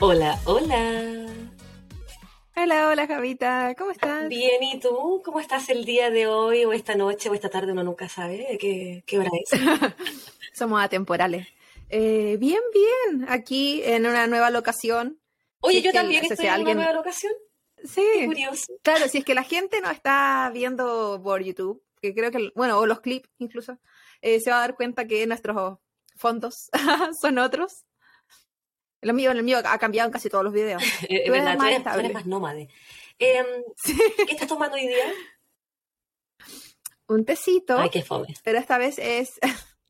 Hola, hola. Hola, hola Javita, ¿cómo estás? Bien, ¿y tú? ¿Cómo estás el día de hoy o esta noche o esta tarde? Uno nunca sabe qué, qué hora es. Somos atemporales. Eh, bien, bien, aquí en una nueva locación. Oye, Si yo es que también el- estoy en alguien- una nueva locación. Qué Sí, curioso. claro, si es que la gente no está viendo por YouTube, que creo que, bueno, o los clips incluso, eh, se va a dar cuenta que nuestros fondos son otros. Lo mío, el mío ha cambiado en casi todos los videos. Eh, eres verdad, tú más eres, tú eres estable. más nómade. Em, ¿Qué estás tomando hoy día? Un tecito. Ay, qué fome. pero esta vez es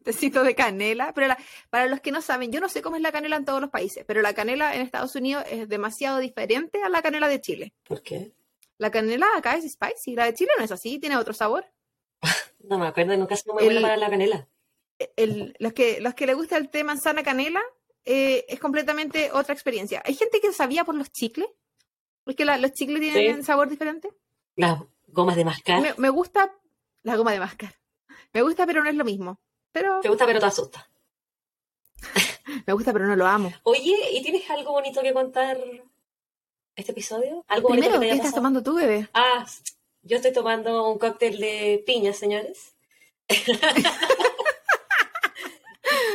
tecito de canela. Pero la- para los que no saben, yo no sé cómo es la canela en todos los países, pero la canela en Estados Unidos es demasiado diferente a la canela de Chile. ¿Por qué? La canela acá es spicy, la de Chile no es así, tiene otro sabor. No me acuerdo, nunca soy muy buena El- para la canela. El- los, que, los que le gusta el té manzana canela eh, es completamente otra experiencia. Hay gente que sabía por los chicles. Es que la- los chicles tienen Sí. sabor diferente. Las gomas de mascar. Me, me gusta la goma de máscara. Me gusta, pero no es lo mismo. Pero Te gusta, pero te asusta. me gusta, pero no lo amo. Oye, ¿y tienes algo bonito que contar este episodio? ¿Algo bonito que te ¿qué estás pasado? tomando tú, bebé? Ah, yo estoy tomando un cóctel de piña, señores.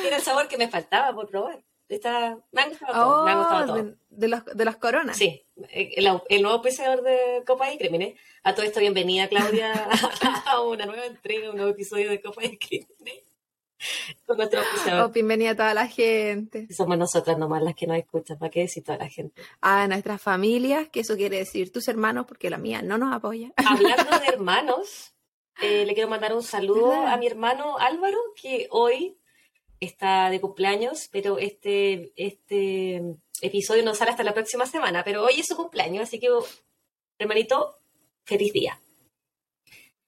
Era el sabor que me faltaba por probar. Está, me han gustado todo, me ha gustado Oh, todo. de, de los, de las coronas. Sí, el, el nuevo auspiciador de Copa de Crímenes. A todo esto, bienvenida, Claudia, a una nueva entrega, un nuevo episodio de Copa de Crímenes. Con nuestro Oh, bienvenida a toda la gente. Somos nosotras nomás las que nos escuchan, ¿para qué decir toda la gente? A nuestras familias, que eso quiere decir tus hermanos, porque la mía no nos apoya. Hablando de hermanos, eh, le quiero mandar un saludo ¿Verdad? a mi hermano Álvaro, que hoy está de cumpleaños, pero este, este episodio no sale hasta la próxima semana, pero hoy es su cumpleaños, así que, hermanito, feliz día.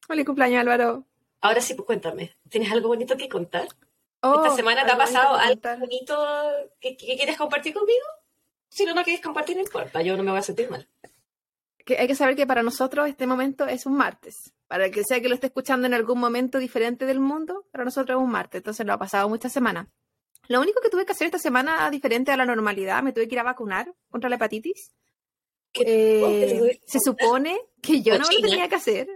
Feliz cumpleaños, Álvaro. Ahora sí, pues cuéntame, ¿tienes algo bonito que contar? Oh, ¿Esta semana te ha algo bonito pasado que algo bonito que, que quieres compartir conmigo? Si no, no quieres compartir, no importa, yo no me voy a sentir mal. Que hay que saber que para nosotros este momento es un martes. Para el que sea que lo esté escuchando en algún momento diferente del mundo, para nosotros es un martes. Entonces lo ha pasado muchas semanas. Lo único que tuve que hacer esta semana, diferente a la normalidad, me tuve que ir a vacunar contra la hepatitis. ¿Qué- Eh, se supone que yo no lo tenía que hacer.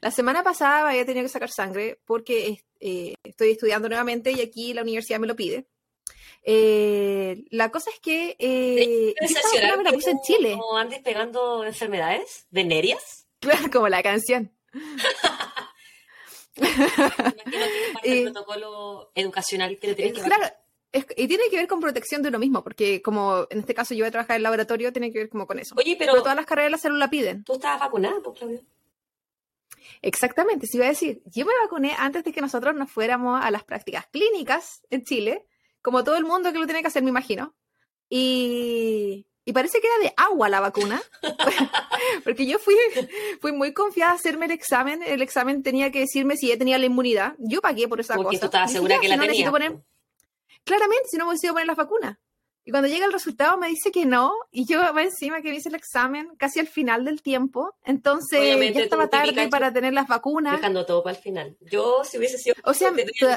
La semana pasada había tenido que sacar sangre porque eh, estoy estudiando nuevamente y aquí la universidad me lo pide. Eh, la cosa es que eh, yo esta vacuna me la puse en Chile, no andes pegando enfermedades venerias. Como la canción. Imagino que Y- protocolo educacional que le tienes que Claro, es- y tiene que ver con protección de uno mismo, porque como en este caso yo voy a trabajar en laboratorio, tiene que ver como con eso. Oye, pero Pero todas las carreras de la salud la piden. tú estabas vacunada, pues, Claudio. Exactamente, sí iba a decir, yo me vacuné antes de que nosotros nos fuéramos a las prácticas clínicas en Chile, como todo el mundo que lo tiene que hacer, me imagino. Y, y parece que era de agua la vacuna, porque yo fui, fui muy confiada a hacerme el examen. El examen tenía que decirme si ya tenía la inmunidad. Yo pagué por esa Porque cosa. tú estabas segura que si la no poner- Claramente, si no me hubiese ido a poner las vacunas. Y cuando llega el resultado me dice que no, y yo va encima que me hice el examen casi al final del tiempo, entonces Obviamente, ya estaba tarde para tener las vacunas. Dejando todo para el final. Yo, si hubiese sido. O sea,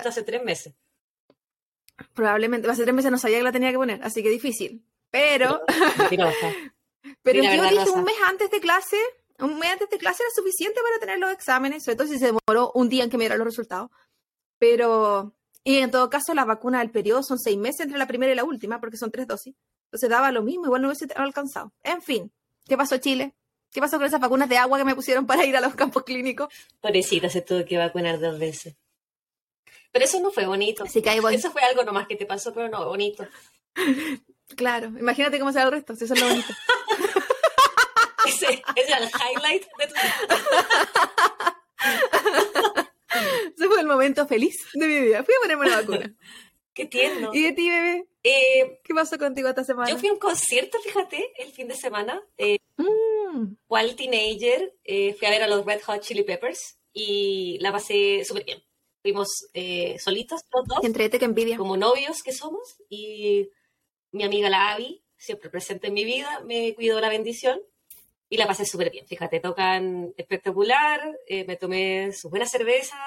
hace tres meses. Probablemente, hace tres meses no sabía que la tenía que poner, así que difícil. Pero, Mentirosa. pero la yo dije Rosa. un mes antes de clase, un mes antes de clase era suficiente para tener los exámenes, sobre todo si se demoró un día en que me dieran los resultados. Pero, y en todo caso, las vacunas del periodo son seis meses entre la primera y la última, porque son tres dosis. Entonces daba lo mismo, igual no hubiese alcanzado. En fin, ¿qué pasó Chile? ¿Qué pasó con esas vacunas de agua que me pusieron para ir a los campos clínicos? Pobrecita, se tuvo que vacunar dos veces. Pero eso no fue bonito. Así que ahí voy. Eso fue algo nomás que te pasó, pero no, bonito. Claro, imagínate cómo será el resto, si eso es lo bonito. Ese, era el highlight de tu Ese fue el momento feliz de mi vida. Fui a ponerme la vacuna. Qué tierno. ¿Y de ti, bebé? Eh, ¿Qué pasó contigo esta semana? yo fui a un concierto, fíjate, el fin de semana. Eh, Mm, teenager, eh, fui a ver a los Red Hot Chili Peppers y la pasé súper bien. Fuimos eh, solitos los dos, entrete, qué envidia. como novios que somos, y mi amiga la Abby, siempre presente en mi vida, me cuidó la bendición y la pasé súper bien. Fíjate, tocan espectacular, eh, me tomé su buena cerveza,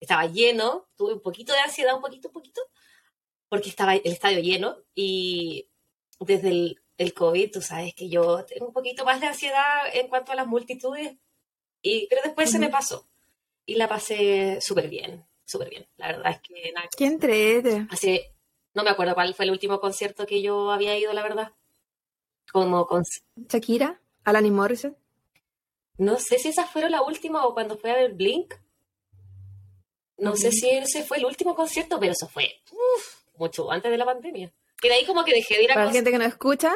estaba lleno, tuve un poquito de ansiedad, un poquito, un poquito, porque estaba el estadio lleno y desde el, el COVID, tú sabes que yo tengo un poquito más de ansiedad en cuanto a las multitudes, y, pero después se me pasó y la pasé súper bien, súper bien. La verdad es que nada, Qué entrete. hace, no me acuerdo cuál fue el último concierto que yo había ido, la verdad. Como con, Shakira, Alanis Morissette. no sé si esas fueron la última o cuando fue a ver Blink. No sé si ese fue el último concierto, pero eso fue uf, mucho antes de la pandemia. Que de ahí como que dejé de ir a Para la gente que no escucha,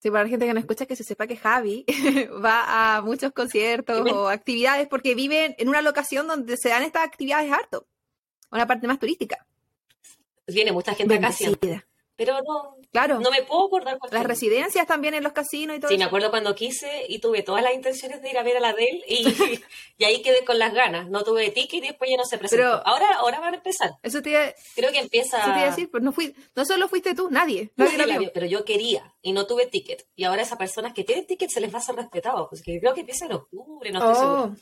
sí, para la gente que no escucha, que se sepa que Javi va a muchos conciertos o actividades porque vive en una locación donde se dan estas actividades harto. Una parte más turística. Viene mucha gente acá siempre. Bendecida. Pero no, Claro. no me puedo acordar Las residencias también en los casinos y todo Sí, me acuerdo cuando quise y tuve todas las intenciones de ir a ver a la Adele y, y ahí quedé con las ganas. No tuve ticket y después ya no se presentó. Pero- ahora, ahora van a empezar. Eso te, iba- Creo que empieza... eso te iba a decir, pues no, fui, no solo fuiste tú, nadie. Nadie Nadie lo la vio. vio, pero yo quería y no tuve ticket. Y ahora esas personas que tienen ticket se les va a ser respetado. Pues que creo que empieza en octubre, no estoy. Oh,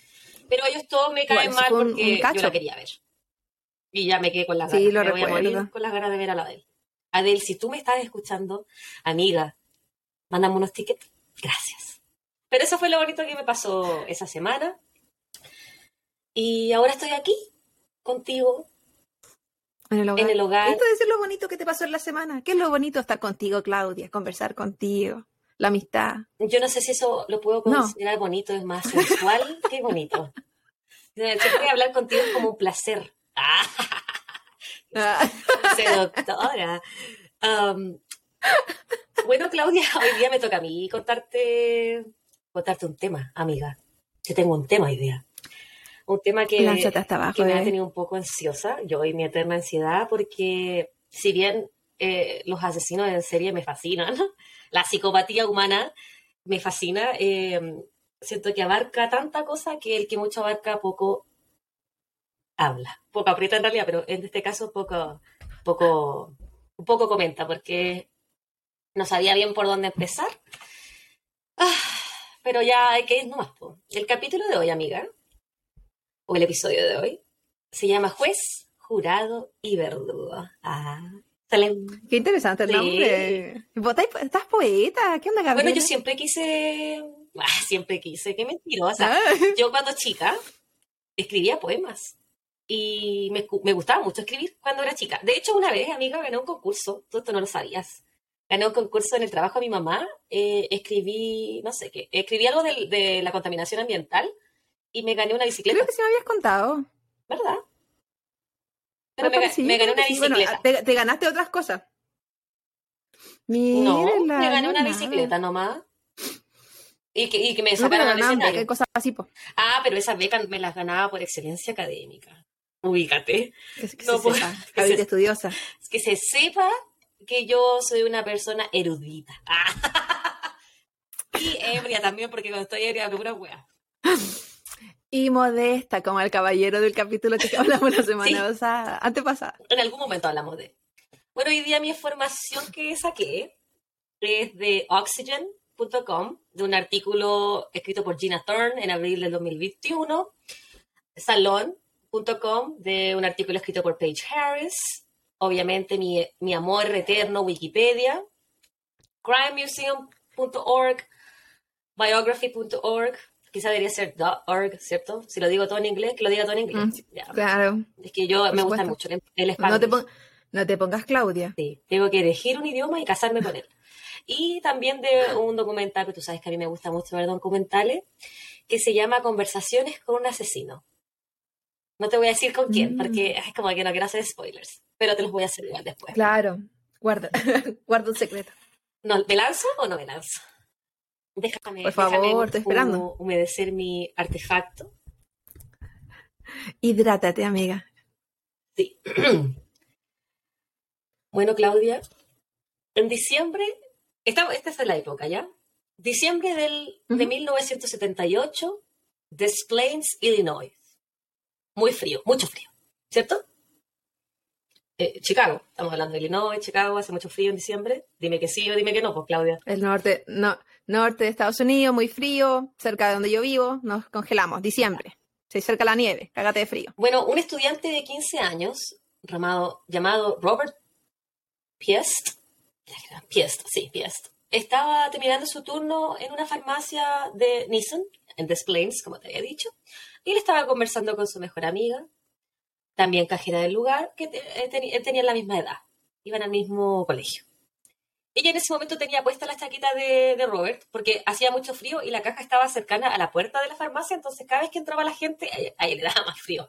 Pero ellos todos me caen mal un- porque un yo la quería ver. Y ya me quedé con las Sí, ganas. lo me voy a morir con las ganas de ver a la Adele. Adele, si tú me estás escuchando, amiga, mándame unos tickets. Gracias. Pero eso fue lo bonito que me pasó esa semana. Y ahora estoy aquí, contigo, en el hogar. en el hogar. Esto es lo bonito que te pasó en la semana. ¿Qué es lo bonito estar contigo, Claudia? Conversar contigo. La amistad. Yo no sé si eso lo puedo No. considerar bonito, es más sensual que bonito. Siempre hablar contigo es como un placer. Ah, seductora. Um, bueno, Claudia, hoy día me toca a mí contarte, contarte un tema, amiga. Yo tengo un tema hoy día. Un tema que, hasta abajo. que me ha eh. tenido un poco ansiosa, yo y mi eterna ansiedad, porque si bien eh, los asesinos en serie me fascinan, la psicopatía humana me fascina, eh, siento que abarca tanta cosa que el que mucho abarca poco habla. Poco aprieta en realidad, pero en este caso poco, poco, un poco comenta, porque no sabía bien por dónde empezar. Ah, pero ya hay que ir nomás. po. El capítulo de hoy, amiga, o el episodio de hoy, se llama Juez, Jurado y Verdugo. Ah, Qué interesante el Sí. nombre. ¿Vos estás, estás poeta? ¿Qué onda, Gabriela? Bueno, yo siempre quise, ah, siempre quise, qué mentirosa. Ah, Yo cuando chica escribía poemas y me, me gustaba mucho escribir cuando era chica. De hecho, una vez, amiga, gané un concurso, tú esto no lo sabías. Gané un concurso en el trabajo de mi mamá, eh, escribí, no sé qué, escribí algo del- de, la contaminación ambiental y me gané una bicicleta, Creo que sí me habías contado. ¿verdad? Pero me, sí, me gané una sí. Bueno, bicicleta. te, te ganaste otras cosas. no, me gané una no, bicicleta nomás. Y que, y que me No, sacaron al escenario. así, po. Ah, pero esas becas me las ganaba por excelencia académica. Ubícate. Que, que No, se pues, sepa. que se- estudiosa. que se sepa que yo soy una persona erudita. Y ebria también, porque cuando estoy ebria hablo pura wea. Y modesta, como el caballero del capítulo que hablamos la semana Sí. pasada, antepasada. En algún momento hablamos de. Bueno, hoy día mi información que saqué es de oxygen.com, de un artículo escrito por Gina Thorne en abril del 2021. Salon.com, de un artículo escrito por Paige Harris. Obviamente mi, mi amor eterno, Wikipedia. crimemuseum.org, biography.org, quizá debería ser .org, ¿cierto? Si lo digo todo en inglés, que lo diga todo en inglés. Mm, Ya. Claro. Es que yo Por me gusta mucho el, No español. pon- no te pongas Claudia. Sí, tengo que elegir un idioma y casarme con él. Y también de un documental, que tú sabes que a mí me gusta mucho ver documentales, que se llama Conversaciones con un asesino. No te voy a decir con quién, Mm. porque es como que no quiero hacer spoilers, pero te los voy a hacer igual después. Claro. Guarda, guarda un secreto. No, ¿Me lanzo o no me lanzo? Déjame, Por favor, déjame estoy esperando. hu- humedecer mi artefacto. Hidrátate, amiga. Sí. bueno, Claudia, en diciembre, esta, esta es la época, ¿ya? Diciembre del, de Ujú. 1978, Des Plaines, Illinois. Muy frío, mucho frío, ¿cierto? Eh, Chicago, estamos hablando de Illinois, Chicago, hace mucho frío en diciembre. Dime que sí o dime que no, pues Claudia. El norte, no, norte de Estados Unidos, muy frío, cerca de donde yo vivo, nos congelamos. Diciembre. Se acerca la nieve, cágate de frío. Bueno, un estudiante de 15 años, llamado, llamado Robert Piest, Piest, sí, Piest, estaba terminando su turno en una farmacia de Nissan, en Des Plaines, como te había dicho, y él estaba conversando con su mejor amiga, también cajera del lugar, que eh, tenían la misma edad, iban al mismo colegio. Ella en ese momento tenía puesta la chaqueta de, de, Robert porque hacía mucho frío y la caja estaba cercana a la puerta de la farmacia, entonces cada vez que entraba la gente, a ella le daba más frío.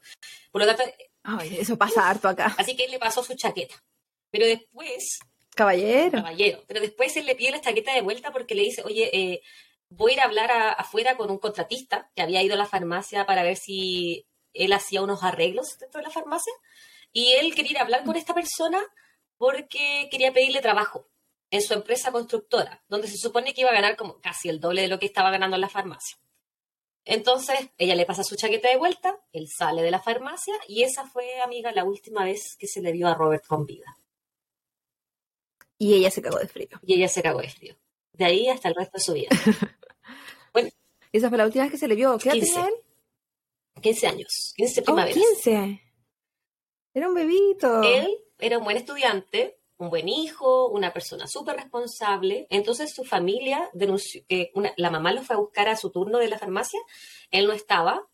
Por lo tanto, Ay, eso pasa harto acá. Así que él le pasó su chaqueta. Pero después. Caballero. Caballero. Pero después él le pide la chaqueta de vuelta porque le dice, oye, eh, voy a ir a hablar afuera con un contratista que había ido a la farmacia para ver si él hacía unos arreglos dentro de la farmacia. Y él quería ir a hablar con esta persona porque quería pedirle trabajo en su empresa constructora, donde se supone que iba a ganar como casi el doble de lo que estaba ganando en la farmacia. Entonces, ella le pasa su chaqueta de vuelta, él sale de la farmacia y esa fue, amiga, la última vez que se le vio a Robert con vida. Y ella se cagó de frío. Y ella se cagó de frío. De ahí hasta el resto de su vida. bueno. Esa fue la última vez que se le vio. ¿Qué edad tenía él? 15 años, 15 primaveras. Oh, 15. Era un bebito. Él era un buen estudiante, un buen hijo, una persona súper responsable. Entonces su familia denunció, que la mamá lo fue a buscar a su turno de la farmacia, él no estaba,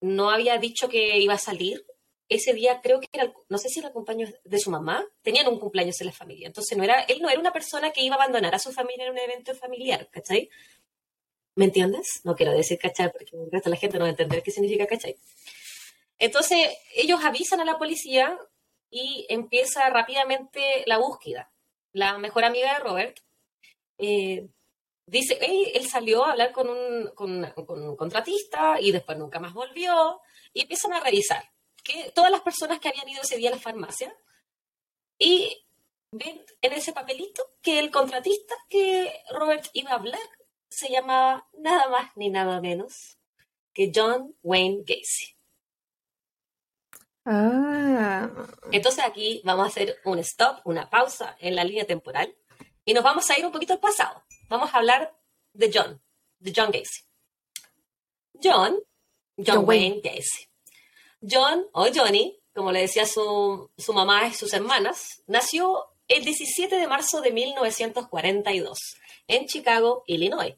no había dicho que iba a salir. Ese día creo que era, no sé si era el cumpleaños de su mamá, tenían un cumpleaños en la familia. Entonces no era, él no era una persona que iba a abandonar a su familia en un evento familiar, ¿cachai? ¿Me entiendes? No quiero decir cachai porque el la gente no va a entender qué significa cachai. Entonces ellos avisan a la policía y empieza rápidamente la búsqueda. La mejor amiga de Robert eh, dice, él salió a hablar con un, con, un, contratista y después nunca más volvió y empiezan a revisar que todas las personas que habían ido ese día a la farmacia y ven en ese papelito que el contratista que Robert iba a hablar se llamaba nada más ni nada menos que John Wayne Gacy. Ah. Entonces aquí vamos a hacer un stop, una pausa en la línea temporal y nos vamos a ir un poquito al pasado. Vamos a hablar de John, de John Gacy. John, John, Wayne Gacy. John o Johnny, como le decía su, su mamá y sus hermanas, nació el 17 de marzo de 1942 en Chicago, Illinois.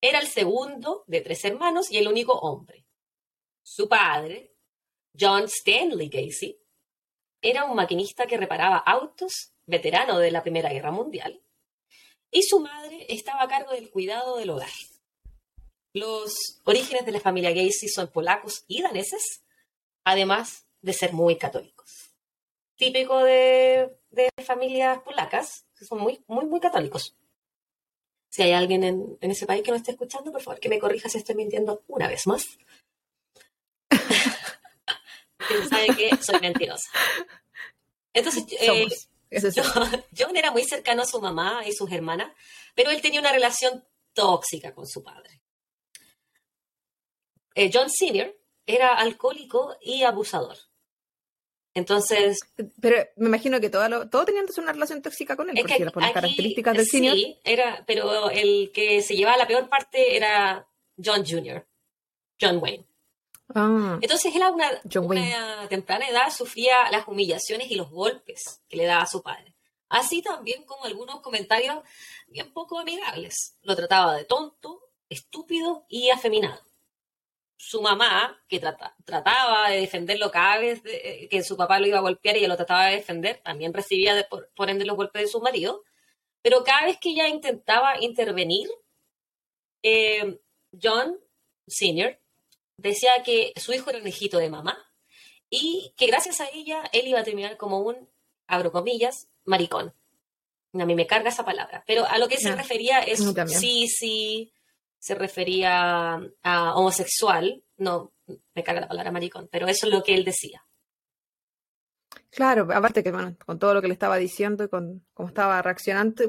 Era el segundo de tres hermanos y el único hombre. Su padre, John Stanley Gacy era un maquinista que reparaba autos, veterano de la Primera Guerra Mundial, y su madre estaba a cargo del cuidado del hogar. Los orígenes de la familia Gacy son polacos y daneses, además de ser muy católicos. Típico de, familias polacas, que son muy, muy, muy católicos. Si hay alguien en, en, ese país que no esté escuchando, por favor, que me corrija si estoy mintiendo una vez más sabe que soy mentirosa. Entonces, eh, John, era muy cercano a su mamá y sus hermanas, pero él tenía una relación tóxica con su padre. Eh, John Sr. era alcohólico y abusador. Entonces. Pero me imagino que todo, todo tenía entonces una relación tóxica con él, porque por las características del senior. Sí, era, pero el que se llevaba la peor parte era John Jr., John Wayne. Ah. Entonces él a una, temprana edad sufría las humillaciones y los golpes que le daba a su padre. Así también como algunos comentarios bien poco amigables. Lo trataba de tonto, estúpido y afeminado. Su mamá, que trataba de defenderlo cada vez que su papá lo iba a golpear y ella lo trataba de defender, también recibía por, ende los golpes de su marido. Pero cada vez que ella intentaba intervenir, eh, John Sr decía que su hijo era un hijito de mamá y que gracias a ella él iba a terminar como un, abro comillas, maricón. A mí me carga esa palabra, pero a lo que se refería es sí, sí, se refería a homosexual, no, me carga la palabra maricón, pero eso es lo que él decía. Claro, aparte que bueno, con todo lo que le estaba diciendo y con cómo estaba reaccionando,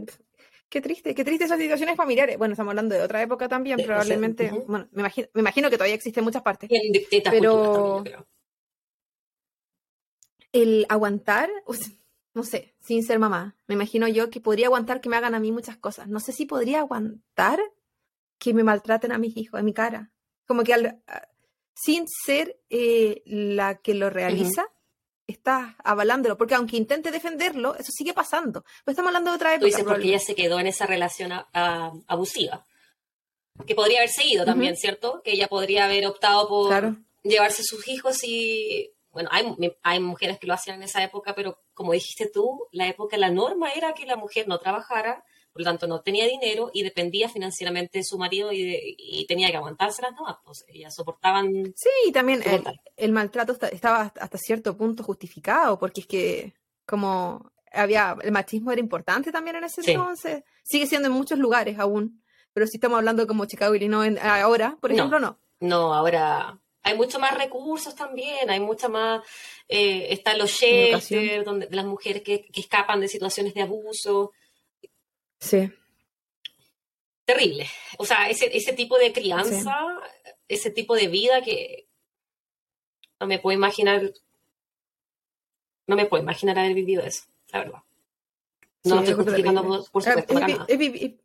Qué triste, qué triste esas situaciones familiares. Bueno, estamos hablando de otra época también, probablemente. Bueno, me imagino, me imagino, que todavía existen muchas partes. pero el aguantar, no sé, sin ser mamá, me imagino yo que podría aguantar que me hagan a mí muchas cosas. No sé si podría aguantar que me maltraten a mis hijos, a mi cara. Como que al, sin ser eh, la que lo realiza, estás avalándolo, porque aunque intente defenderlo, eso sigue pasando. Pero estamos hablando de otra Tú época. dices porque ella se quedó en esa relación a- a- abusiva. Que podría haber seguido también, Ujú. ¿cierto? Que ella podría haber optado por Claro. llevarse sus hijos y... Bueno, hay, hay mujeres que lo hacían en esa época, pero como dijiste tú, la época, la norma era que la mujer no trabajara, por lo tanto no tenía dinero y dependía financieramente de su marido y, de- y tenía que aguantárselas nomás. Pues ellas soportaban... Sí, y también el, Total. el maltrato esta- estaba hasta- cierto punto justificado, porque es que como había, el machismo era importante también en ese Sí. entonces, sigue siendo en muchos lugares aún, pero si estamos hablando como Chicago, Illinois, en- ahora, por ejemplo, no. No, ahora hay mucho más recursos también, hay mucha más, eh, están los shelters, donde las mujeres que, que escapan de situaciones de abuso, Sí. terrible. O sea, ese, ese tipo de crianza, ese tipo de vida que no me puedo imaginar, no me puedo imaginar haber vivido eso, la verdad. No estoy justificando, por, por supuesto, Ah, para vi- nada.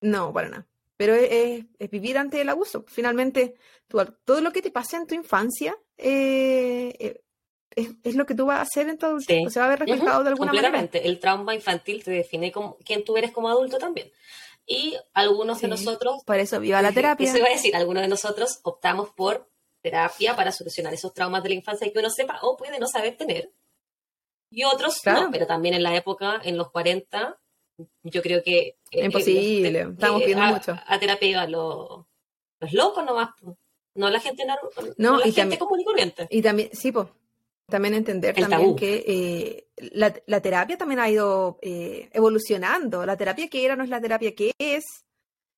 no, para nada. Pero es, vivir ante el abuso. Finalmente, tú- todo lo que te pasa en tu infancia eh, eh, es, es lo que tú vas a hacer en tu adultez. Sí. O se va a ver reflejado de alguna manera. completamente. El trauma infantil te define como quién tú eres como adulto también. Y algunos de nosotros Por eso, viva la terapia. Eso iba a decir, algunos de nosotros optamos por terapia para solucionar esos traumas de la infancia que uno sepa o puede no saber tener. Y otros Claro. no, pero también en la época, en los 40, yo creo que... eh, Imposible, eh, estamos eh, pidiendo a, mucho. A terapia iban los, los locos nomás, no la gente, No, no la y gente también- común y corriente. Y también, sí, pues, también entender El también tabú. que eh, la, la terapia también ha ido eh, evolucionando. La terapia que era no es la terapia que es.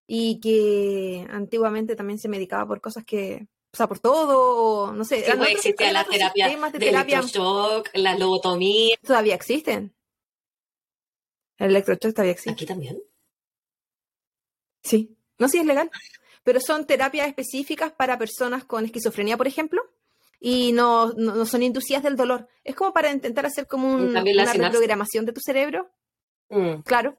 Y que antiguamente también se medicaba por cosas que, o sea, por todo, o no sé. Sí, pues, existía la terapia de de terapia electroshock, la lobotomía. todavía existen. El electroshock todavía existe. Aquí también. Sí. No, sí es legal. Pero son terapias específicas para personas con esquizofrenia, por ejemplo, y no, no, no son inducidas del dolor. Es como para intentar hacer como un- la una sinapsis. reprogramación de tu cerebro, Mm. claro.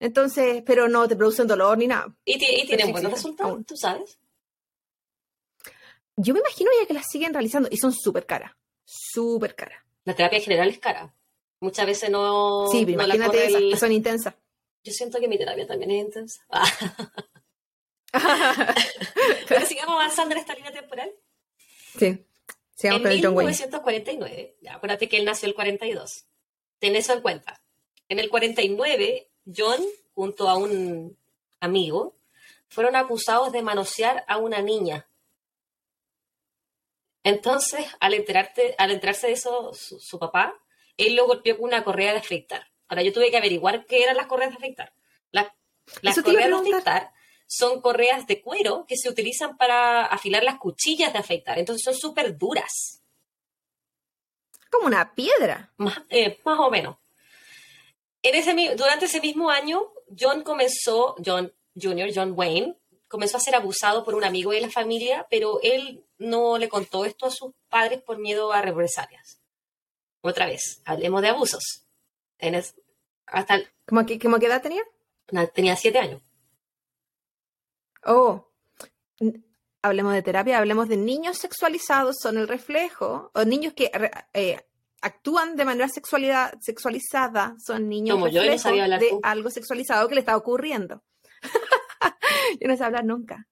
Entonces, pero no te producen dolor ni nada. Y, tienen buenos resultados, tú sabes. Yo me imagino ya que las siguen realizando y son súper caras. Súper caras. La terapia en general es cara. Muchas veces no, sí, pero no la imagínate corre esas el- que son intensas. Yo siento que mi terapia también es intensa. Pero sigamos avanzando en esta línea temporal. Sí. Sigamos en con el John Wayne. 1949, ya, acuérdate que él nació el 42. Ten eso en cuenta. En el 49, John, junto a un amigo, fueron acusados de manosear a una niña. Entonces, al, enterarte, al enterarse de eso, su, su papá, él lo golpeó con una correa de afeitar. Ahora, yo tuve que averiguar qué eran las correas de afeitar. Las, las correas de afeitar son correas de cuero que se utilizan para afilar las cuchillas de afeitar. Entonces, son súper duras. Como una piedra. Más, eh, más o menos. En ese, durante ese mismo año, John comenzó, John Jr., John Wayne, comenzó a ser abusado por un amigo de la familia, pero él no le contó esto a sus padres por miedo a represalias. Otra vez, hablemos de abusos. En es- hasta el- ¿Cómo que, cómo qué edad tenía? tenía siete años. Oh, hablemos de terapia, hablemos de niños sexualizados, son el reflejo, o niños que eh, actúan de manera sexualidad, sexualizada, son niños Como yo, y no reflejo sabía hablar de tú. algo sexualizado que le está ocurriendo. yo no sé hablar nunca.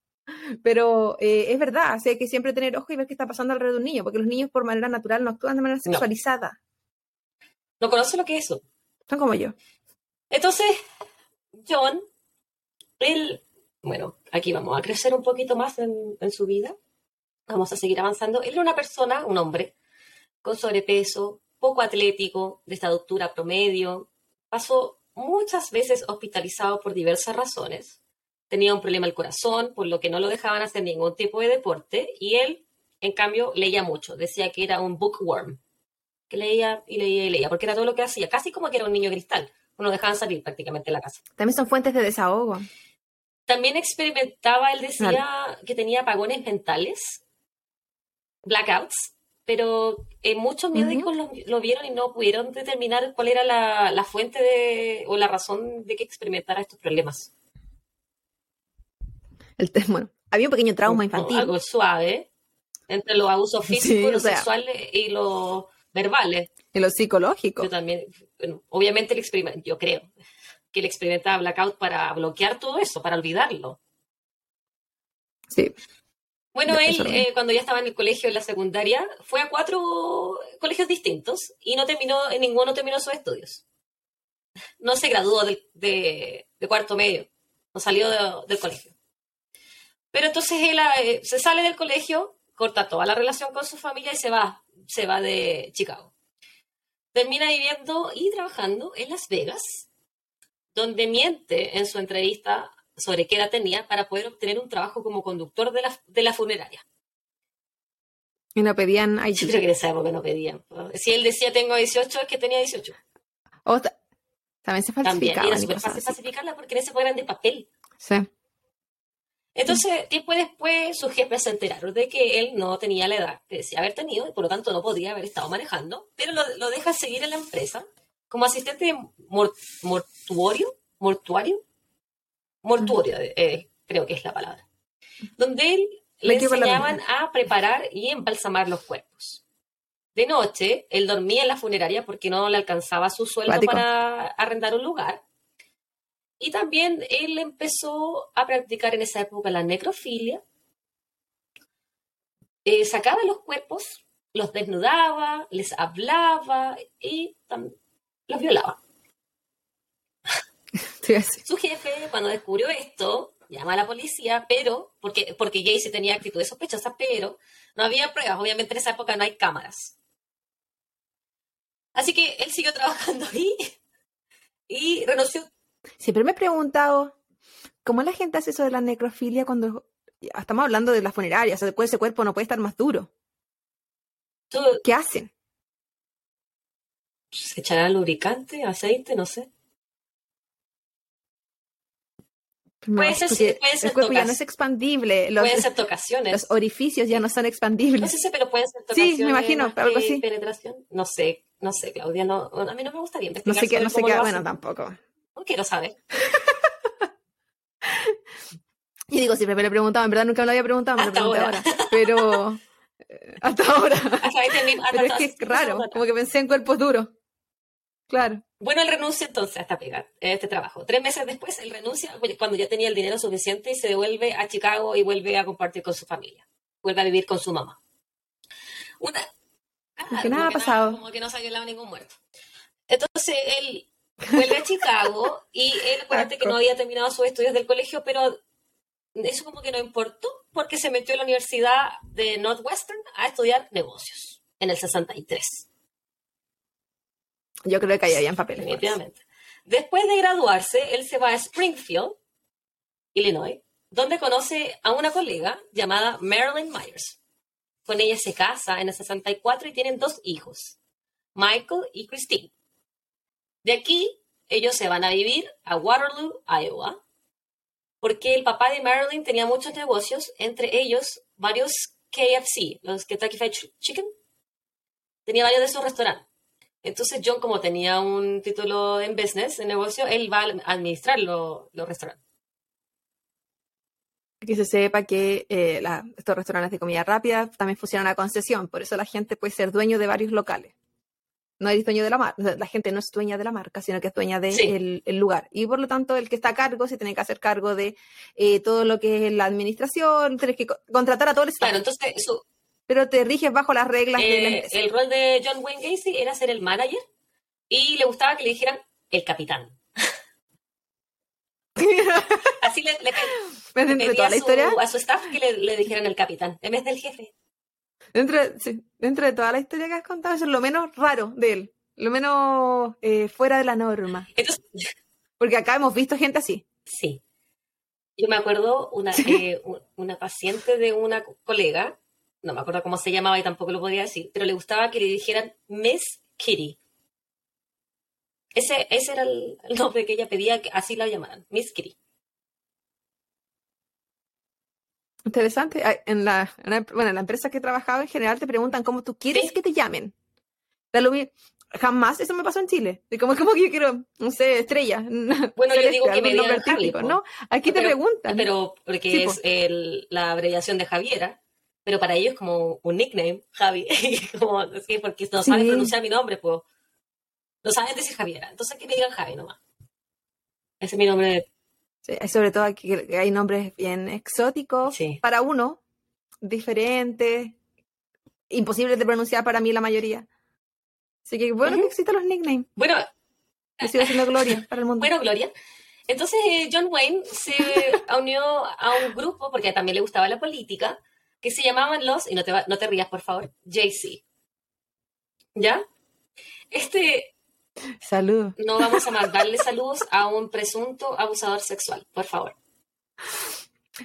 Pero eh, es verdad, o sea, hay que siempre tener ojo y ver qué está pasando alrededor de un niño, porque los niños por manera natural no actúan de manera No. sexualizada. No conoce lo que es eso. Son como yo. Entonces, John, él, bueno, aquí vamos a crecer un poquito más en, su vida. Vamos a seguir avanzando. Él era una persona, un hombre, con sobrepeso, poco atlético, de estatura promedio. Pasó muchas veces hospitalizado por diversas razones. Tenía un problema al corazón, por lo que no lo dejaban hacer ningún tipo de deporte. Y él, en cambio, leía mucho. Decía que era un bookworm. Que leía y leía y leía, porque era todo lo que hacía. Casi como que era un niño cristal. No dejaban salir prácticamente de la casa. También son fuentes de desahogo. También experimentaba, él decía que tenía apagones mentales, blackouts, pero eh, muchos médicos lo, lo vieron y no pudieron determinar cuál era la, la fuente de, o la razón de que experimentara estos problemas. El bueno, había un pequeño trauma infantil. Algo suave, entre los abusos físicos, los sea. sexuales y los verbales. En lo psicológico. Yo también, bueno, obviamente el experimento, yo creo que él experimentaba blackout para bloquear todo eso, para olvidarlo. Sí. Bueno, él, eh, cuando ya estaba en el colegio, en la secundaria, fue a cuatro colegios distintos y no terminó, en ninguno terminó sus estudios. No se graduó del- de, de cuarto medio, no salió de- del colegio. Pero entonces él eh, se sale del colegio, corta toda la relación con su familia y se va, se va de Chicago. Termina viviendo y trabajando en Las Vegas, donde miente en su entrevista sobre qué edad tenía para poder obtener un trabajo como conductor de la, de la funeraria. Y no pedían Yo ID. creo que en esa época no pedían. Si él decía tengo 18, es que tenía 18. O ta- también se También. Y falsificaban era súper fácil falsificarla porque en ese eran de papel. Sí. Entonces, tiempo después, sus jefes se enteraron de que él no tenía la edad que decía haber tenido y por lo tanto no podía haber estado manejando, pero lo, lo deja seguir en la empresa como asistente de mor- mortuorio, mortuario, mortuorio, eh, creo que es la palabra, donde él le enseñaban a preparar y embalsamar los cuerpos. De noche, él dormía en la funeraria porque no le alcanzaba su sueldo para arrendar un lugar. Y también él empezó a practicar en esa época la necrofilia. Eh, sacaba los cuerpos, los desnudaba, les hablaba y tam- los violaba. Te iba a decir. Su jefe, cuando descubrió esto, llama a la policía, pero, porque, porque Jaycee tenía actitudes sospechosas, pero no había pruebas. Obviamente en esa época no hay cámaras. Así que él siguió trabajando ahí y renunció. Siempre me he preguntado cómo la gente hace eso de la necrofilia cuando estamos hablando de la funeraria, o sea, ese cuerpo no puede estar más duro. ¿Qué hacen? ¿Se echará lubricante, aceite? No sé. No, Puede ser- porque puede ser el cuerpo ya no es expandible, los, Pueden ser tocaciones. los orificios ya no son No expandibles. sé, pero pueden ser Sí, tocaciones. me imagino, algo así. Penetración. No sé, no sé, Claudia. No, a mí no me gustaría No investigar sé qué, no sé qué, lo bueno, tampoco. No quiero saber. Y digo, siempre me lo he preguntado, en verdad nunca me lo había preguntado, me lo Hasta pregunté ahora. ahora. Pero eh, hasta ahora. Hasta Pero es hasta- que es raro, como que pensé en cuerpos duros. Claro. Bueno, él renuncia entonces a esta pega, a este trabajo. Tres meses después, él renuncia cuando ya tenía el dinero suficiente y se devuelve a Chicago y vuelve a compartir con su familia. Vuelve a vivir con su mamá. Una... Como que como nada ha pasado. como que no se ha violado ningún muerto. Entonces, él vuelve a Chicago y él, acuérdate que no había terminado sus estudios del colegio, pero eso como que no importó porque se metió a la Universidad de Northwestern a estudiar negocios en el 63. Yo creo que ahí habían papeles. Definitivamente. Después de graduarse, él se va a Springfield, Illinois, donde conoce a una colega llamada Marilyn Myers. Con ella se casa en el 64 y tienen dos hijos, Michael y Christine. De aquí, ellos se van a vivir a Waterloo, Iowa, porque el papá de Marilyn tenía muchos negocios, entre ellos varios KFC, los Kentucky Fried Ch- Chicken. Tenía varios de esos restaurantes. Entonces John, como tenía un título en business, en negocio, él va a administrar lo- los restaurantes. Que se sepa que eh, la- estos restaurantes de comida rápida también funcionan a concesión, por eso la gente puede ser dueño de varios locales. No eres dueño de la marca, la gente no es dueña de la marca, sino que es dueña del Sí. lugar. Y por lo tanto, el que está a cargo se tiene que hacer cargo de eh, todo lo que es la administración, tienes que co- contratar a todo el staff, Claro, entonces su- pero te riges bajo las reglas de la eh, empresa. el rol de John Wayne Gacy era ser el manager y le gustaba que le dijeran el capitán. Así le, le pe- ¿Ves le dentro de toda la su, historia? a su staff que le, le dijeran el capitán en vez del jefe. Dentro, sí, dentro de toda la historia que has contado, eso es lo menos raro de él, lo menos eh, fuera de la norma. Entonces, Porque acá hemos visto gente así. Sí. Yo me acuerdo una, eh, una paciente de una co- colega, no me acuerdo cómo se llamaba y tampoco lo podía decir, pero le gustaba que le dijeran Miss Kitty. Ese, ese era el, el nombre que ella pedía que así la llamaran, Miss Kitty. Interesante. En la, en la- bueno, en la empresa que he trabajado en general te preguntan cómo tú quieres Sí. que te llamen. Jamás eso me pasó en Chile. De como, como que yo quiero, no sé, estrella. Bueno, yo digo que me digan Javi. ¿no? Aquí te preguntan. Pero porque Sí, es el- la abreviación de Javiera, pero para ellos es como un nickname, Javi. como, sí, porque no saben Sí. pronunciar mi nombre, pues. No saben decir Javiera. Entonces que me digan Javi nomás. Ese es mi nombre. Sí, sobre todo aquí hay nombres bien exóticos para uno, diferentes, imposibles de pronunciar para mí la mayoría. Así que bueno Ujú. que existen los nicknames. Bueno, Que siga siendo gloria para el mundo. Bueno, Gloria. Entonces eh, John Wayne se unió a un grupo, porque también le gustaba la política, que se llamaban los, y no te, va- no te rías por favor, JC. ¿Ya? Este, Saludos. no vamos a mandarle saludos a un presunto abusador sexual, por favor.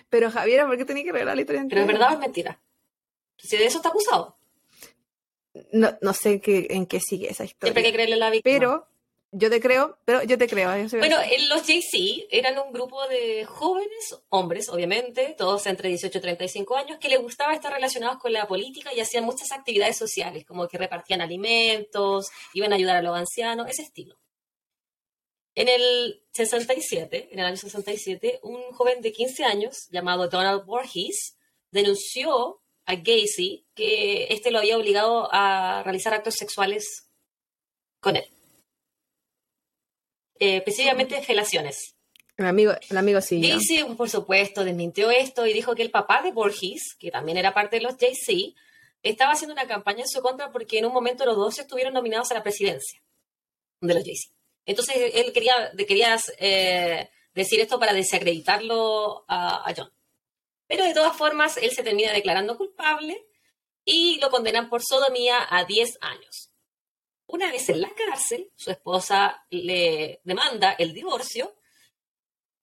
Pero Javiera, ¿por qué tenía que regalar la historia Pero es entera? verdad o es mentira. Si de eso está acusado, No, no sé qué, en qué sigue esa historia. siempre hay que creerle a la víctima. Pero yo te creo, pero yo te creo. yo Bueno, en los JC eran un grupo de jóvenes, hombres, obviamente, todos entre 18 y 35 años, que les gustaba estar relacionados con la política y hacían muchas actividades sociales, como que repartían alimentos, iban a ayudar a los ancianos, ese estilo. En el 67, en el año 67, un joven de 15 años llamado Donald Voorhees denunció a Gacy que este lo había obligado a realizar actos sexuales con él. Eh, específicamente felaciones. el amigo, el amigo sí. ¿no? Gacy, por supuesto, desmintió esto y dijo que el papá de Borges, que también era parte de los JC, estaba haciendo una campaña en su contra porque en un momento los dos estuvieron nominados a la presidencia de los JC. Entonces él quería, quería eh, decir esto para desacreditarlo a, a John. Pero de todas formas, él se termina declarando culpable y lo condenan por sodomía a 10 años. Una vez en la cárcel, su esposa le demanda el divorcio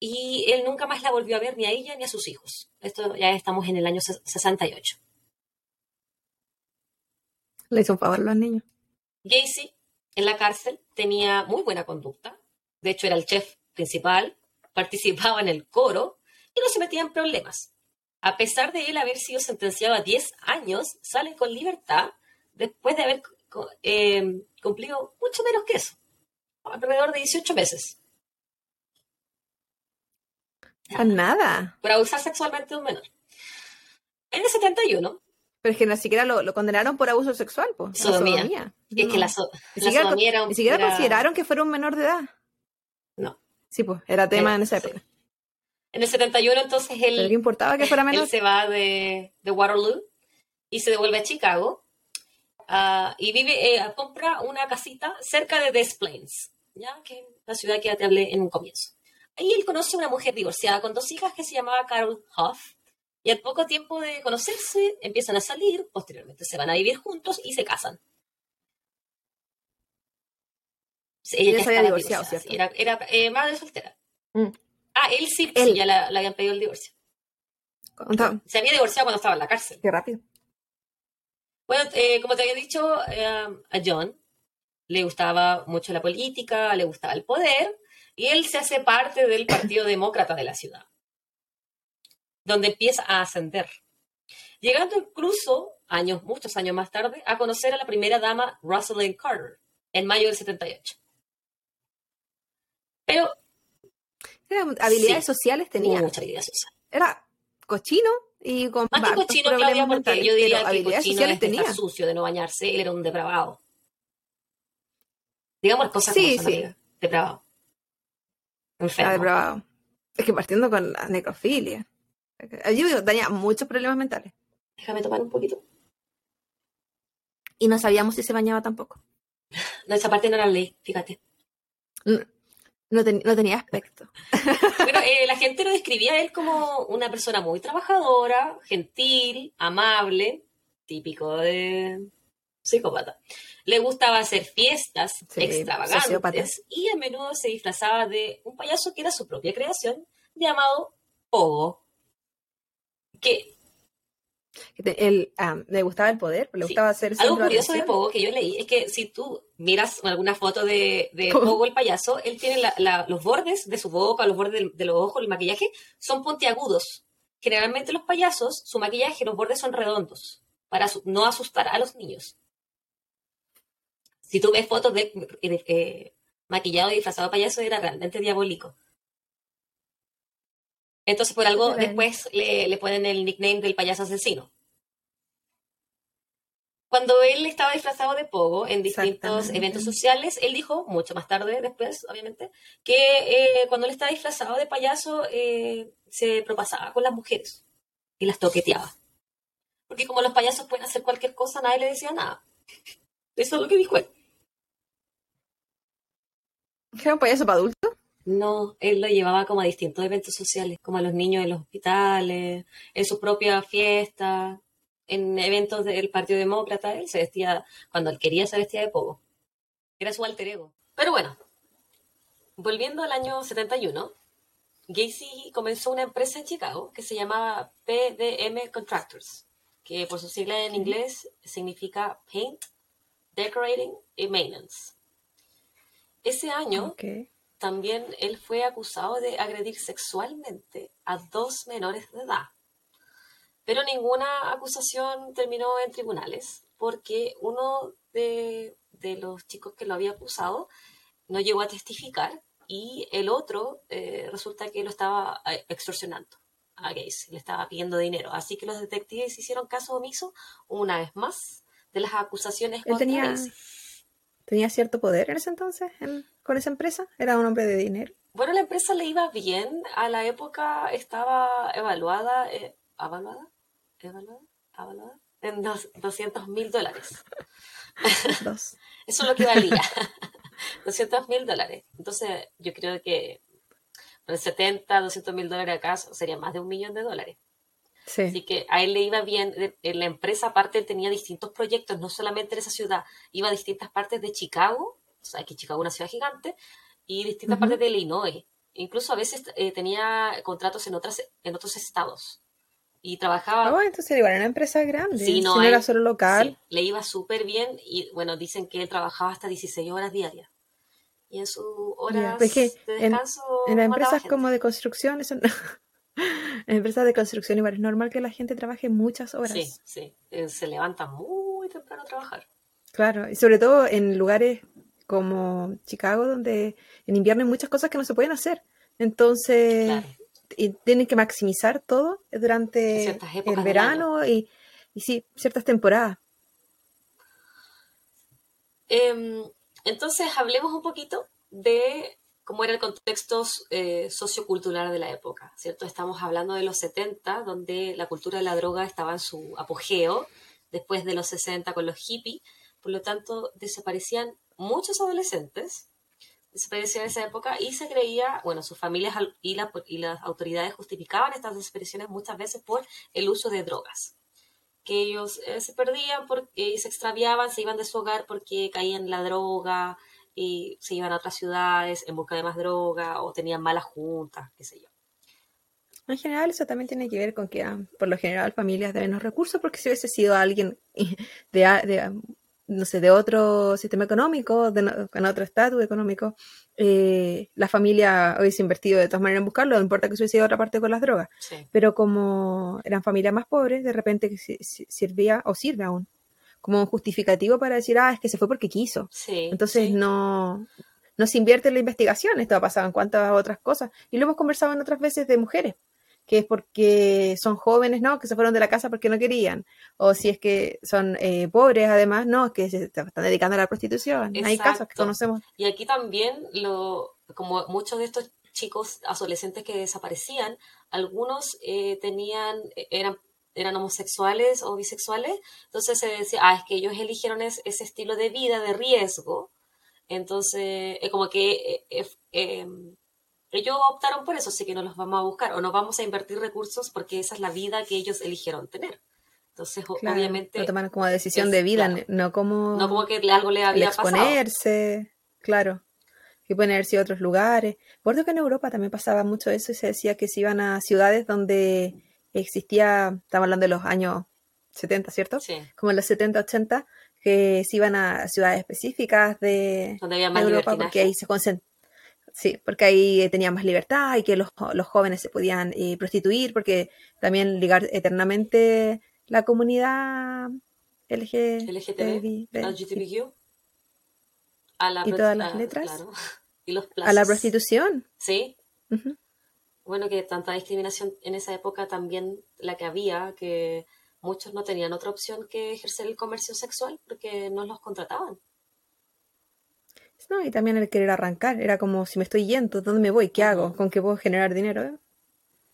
y él nunca más la volvió a ver ni a ella ni a sus hijos. Esto ya estamos en el año ses- 68. Le hizo favor a los niños. Gacy en la cárcel tenía muy buena conducta. De hecho, era el chef principal, participaba en el coro y no se metía en problemas. A pesar de él haber sido sentenciado a 10 años, sale con libertad después de haber eh, cumplido mucho menos que eso, alrededor de 18 meses, A nada. por abusar sexualmente de un menor. En el 71, Pero es que ni siquiera lo, lo condenaron por abuso sexual, pues. Sodomía. es que la, so- Ni la siquiera, sodomía era un- ni siquiera era- consideraron que fuera un menor de edad. No. Sí, pues, era tema Era- en esa sí. época. En el 71, entonces, él, Pero ¿qué importaba que fuera menor? él se va de, de Waterloo y se devuelve a Chicago ah, y vive, eh, compra una casita cerca de Des Plaines, ¿ya? que es la ciudad que ya te hablé en un comienzo. Ahí él conoce a una mujer divorciada con dos hijas que se llamaba Carol Huff y al poco tiempo de conocerse empiezan a salir, posteriormente se van a vivir juntos y se casan. Ella ya se había divorciado, divorciada, ¿cierto? era, era eh, madre soltera. Mm. Ah, él sí, Él. sí, ya le habían pedido el divorcio. Se había divorciado cuando estaba en la cárcel. Qué rápido. Bueno, eh, como te había dicho, eh, a John le gustaba mucho la política, le gustaba el poder, y él se hace parte del Partido Demócrata de la ciudad, donde empieza a ascender. Llegando incluso, años, muchos años más tarde, a conocer a la primera dama Rosalind Carter, en mayo del 78. Pero Era- habilidades Sí. sociales tenía. mucha vida social. Era cochino y con Más que cochino, Claudia, porque yo diría que cochino es de tenía. estar sucio, de no bañarse, él era un depravado. Digamos las cosas Sí, como son, sí. amiga. Depravado. Era Enfermo. depravado. Es que partiendo con la necrofilia. Yo digo, tenía muchos problemas mentales. Déjame tomar un poquito. Y no sabíamos si se bañaba tampoco. No, esa parte no la leí, fíjate. No, no ten- no tenía aspecto. Bueno, eh, la gente lo describía a él como una persona muy trabajadora, gentil, amable, típico de psicópata. Le gustaba hacer fiestas Sí, sociópata. extravagantes y a menudo se disfrazaba de un payaso que era su propia creación, llamado Pogo. Que Te- Él ah, le gustaba el poder, le Sí. gustaba hacer algo de curioso de. Pogo que yo leí es que si tú miras alguna foto de, de Pogo. El payaso, él tiene la- la- los bordes de su boca, los bordes de, los ojos, el maquillaje, son puntiagudos. Generalmente los payasos, su maquillaje, los bordes son redondos, para no asustar a los niños. Si tú ves fotos de, de- eh, maquillado y disfrazado de payaso, era realmente diabólico. Entonces, por algo, después le, le ponen el nickname del payaso asesino. cuando él estaba disfrazado de Pogo en distintos eventos sociales, él dijo, mucho más tarde después, obviamente, que eh, cuando él estaba disfrazado de payaso eh, se propasaba con las mujeres y las toqueteaba. Porque como los payasos pueden hacer cualquier cosa, nadie le decía nada. Eso es lo que dijo él. ¿Era un payaso para adultos? No, él lo llevaba como a distintos eventos sociales, como a los niños en los hospitales, en su propia fiesta, en eventos del Partido Demócrata. Él se vestía, cuando él quería, se vestía de pogo. Era su alter ego. Pero bueno, volviendo al año 71, Gacy comenzó una empresa en Chicago que se llamaba PDM Contractors, que por su sigla en inglés significa Paint, Decorating y Maintenance. Ese año. También él fue acusado de agredir sexualmente a dos menores de edad. Pero ninguna acusación terminó en tribunales porque uno de, de los chicos que lo había acusado no llegó a testificar y el otro eh, resulta que lo estaba eh, extorsionando a Gacy, le estaba pidiendo dinero. Así que los detectives hicieron caso omiso una vez más de las acusaciones Él contra tenía, Gacy. Tenía cierto poder en ese entonces en- con esa empresa. Era un hombre de dinero. Bueno, la empresa le iba bien. A la época estaba evaluada, eh, ¿evaluada? ¿Evaluada? En dos- 200 mil dólares. Dos. Eso es lo que valía. 200 mil dólares. Entonces, yo creo que en 70, 200 mil dólares acá sería más de un millón de dólares. Sí. Así que a él le iba bien. En la empresa, aparte, él tenía distintos proyectos, no solamente en esa ciudad. Iba a distintas partes de Chicago, o sea, que Chicago es una ciudad gigante, y distintas partes de Illinois. Incluso a veces eh, tenía contratos en, otras, en otros estados. Y trabajaba bueno, entonces igual era una empresa grande. Sí, si no, no él- era solo local. Sí, le iba súper bien y bueno, dicen que él trabajaba hasta 16 horas diarias. Y en sus horas pues de en- descanso En las mataba empresas como de construcción, eso no- en empresas de construcción igual es normal que la gente trabaje muchas horas. Sí, sí. Eh, Se levanta muy temprano a trabajar. Claro, y sobre todo en lugares como Chicago, donde en invierno hay muchas cosas que no se pueden hacer. Entonces, Claro. y tienen que maximizar todo durante el verano y, y sí, ciertas temporadas. Em, entonces, hablemos un poquito de cómo era el contexto eh, sociocultural de la época, ¿cierto? Estamos hablando de los 70, donde la cultura de la droga estaba en su apogeo, después de los 60 con los hippies, por lo tanto, desaparecían muchos adolescentes, desaparecían en esa época y se creía, bueno, sus familias y las autoridades justificaban estas desapariciones muchas veces por el uso de drogas que ellos eh, se perdían porque se extraviaban, se iban de su hogar porque caían en la droga y se iban a otras ciudades en busca de más droga o tenían malas juntas, qué sé yo. En general, eso también tiene que ver con que, ah, por lo general, familias de menos recursos, porque si hubiese sido alguien de, no sé, de otro sistema económico, de no- con otro estatus económico, eh, la familia hubiese invertido de todas maneras en buscarlo, no importa que se hubiese ido a otra parte con las drogas. Sí, Pero como eran familias más pobres, de repente sirvía, o sirve aún, como un justificativo para decir, ah, es que se fue porque quiso. sí. Entonces sí. no, no se invierte en la investigación. Esto ha pasado en cuantas otras cosas. Y lo hemos conversado en otras veces de mujeres, que es porque son jóvenes, ¿no? Que se fueron de la casa porque no querían. O si es que son eh, pobres, además, no, que se están dedicando a la prostitución. Hay casos que conocemos. Y aquí también, lo, como muchos de estos chicos adolescentes que desaparecían, algunos eh, tenían, eran, eran homosexuales o bisexuales, entonces se decía, ah, es que ellos eligieron es- ese estilo de vida de riesgo, entonces es como que eh, eh, eh, ellos optaron por eso, así que no los vamos a buscar o no vamos a invertir recursos porque esa es la vida que ellos eligieron tener. Entonces, Claro, obviamente, lo toman como decisión es- de vida, claro. no como, no como que algo le había pasado. exponerse. Claro. Que pueden haber sido otros lugares. Recuerdo que en Europa también pasaba mucho eso y se decía que se iban a ciudades donde existía, estamos hablando de los años 70, ¿cierto? Sí, como en los 70, 80, que se iban a ciudades específicas de, donde había de más Europa porque ahí se concent- Sí, porque ahí tenían más libertad y que los, los jóvenes se podían eh, prostituir, porque también ligar eternamente la comunidad LG, LGTB, LGTBQ, a la y todas las letras. claro. y los a la prostitución. Sí. Bueno, que tanta discriminación en esa época también la que había, que muchos no tenían otra opción que ejercer el comercio sexual porque no los contrataban. No, y también el querer arrancar, era como si me estoy yendo, ¿dónde me voy? ¿Qué hago? ¿Con qué puedo generar dinero?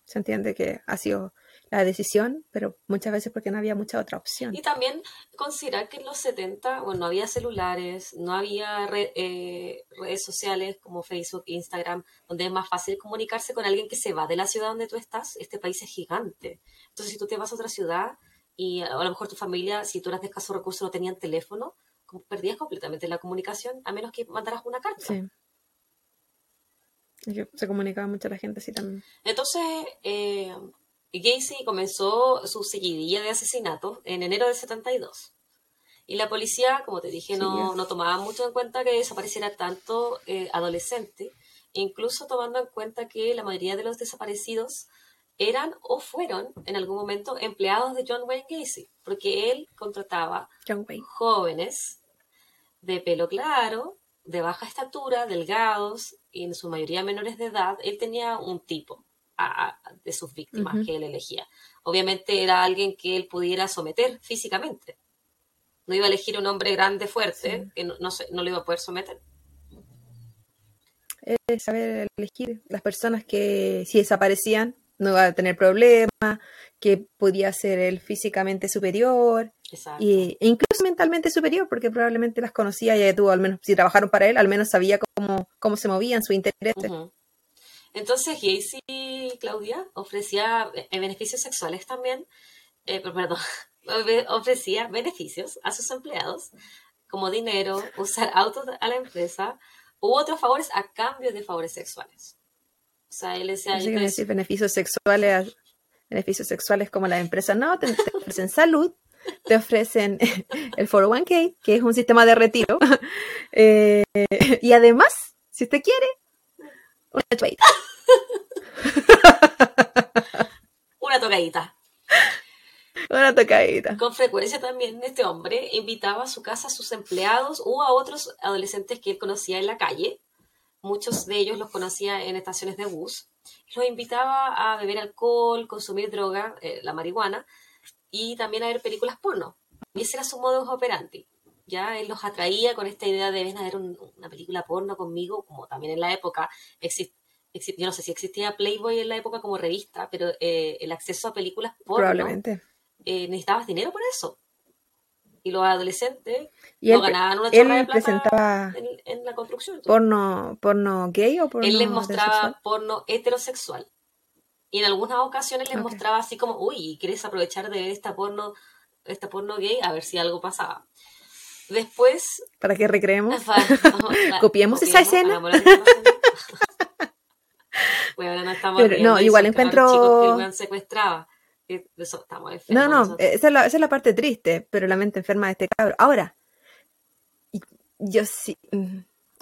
Se entiende que ha sido la decisión, pero muchas veces porque no había mucha otra opción. Y también considerar que en los 70, bueno, no había celulares, no había eh, redes sociales como Facebook, Instagram, donde es más fácil comunicarse con alguien que se va de la ciudad donde tú estás. Este país es gigante. Entonces, si tú te vas a otra ciudad y a lo mejor tu familia, si tú eras de escasos recursos, no tenían teléfono, perdías completamente la comunicación, a menos que mandaras una carta. Sí. Se comunicaba mucho la gente así también. Entonces, eh, Gacy comenzó su seguidilla de asesinatos en enero del 72. Y la policía, como te dije, no, no, tomaba mucho en cuenta que desapareciera tanto eh, adolescente, incluso tomando en cuenta que la mayoría de los desaparecidos eran o fueron en algún momento empleados de John Wayne Gacy, porque él contrataba jóvenes de pelo claro, de baja estatura, delgados y en su mayoría menores de edad. Él tenía un tipo de sus víctimas que él elegía. Obviamente era alguien que él pudiera someter físicamente. No iba a elegir un hombre grande, fuerte, que no, no, no, lo iba a poder someter. Es saber elegir las personas que si desaparecían no iba a tener problemas, que podía ser él físicamente superior y, e incluso mentalmente superior, porque probablemente las conocía y tuvo, al menos si trabajaron para él, al menos sabía cómo, cómo se movían, su interés. Entonces Gacy, Claudia, ofrecía eh, beneficios sexuales también, eh, perdón, ofrecía beneficios a sus empleados, como dinero, usar autos a la empresa u otros favores a cambio de favores sexuales. O sea, él decía... decir beneficios sexuales, beneficios sexuales como la empresa no, te, ofrecen salud, te ofrecen el 401k, que es un sistema de retiro, eh, y además, si usted quiere, una tocadita. una tocadita. Una tocadita. Con frecuencia también este hombre invitaba a su casa a sus empleados o a otros adolescentes que él conocía en la calle muchos de ellos los conocía en estaciones de bus, los invitaba a beber alcohol, consumir droga, eh, la marihuana, y también a ver películas porno. Y ese era su modus operandi. Ya él los atraía con esta idea de ven a ver una película porno conmigo, como también en la época yo no sé si existía Playboy en la época como revista, pero eh, el acceso a películas porno Probablemente. Eh, necesitabas dinero por eso y los adolescentes no ganaban una chorra de plata en, la construcción. Porno, ¿Porno gay o porno Él les mostraba porno heterosexual. Y en algunas ocasiones les mostraba así como, uy, ¿quieres aprovechar de ver esta porno, esta porno gay? A ver si algo pasaba. Después... ¿Para qué recreemos? ¿Copiemos, esa escena? bueno, no estamos Pero, no, igual encuentro... Que secuestraba no, no, esa es, la, esa es la parte triste, pero la mente enferma de este cabro. Ahora, yo sí. Mm,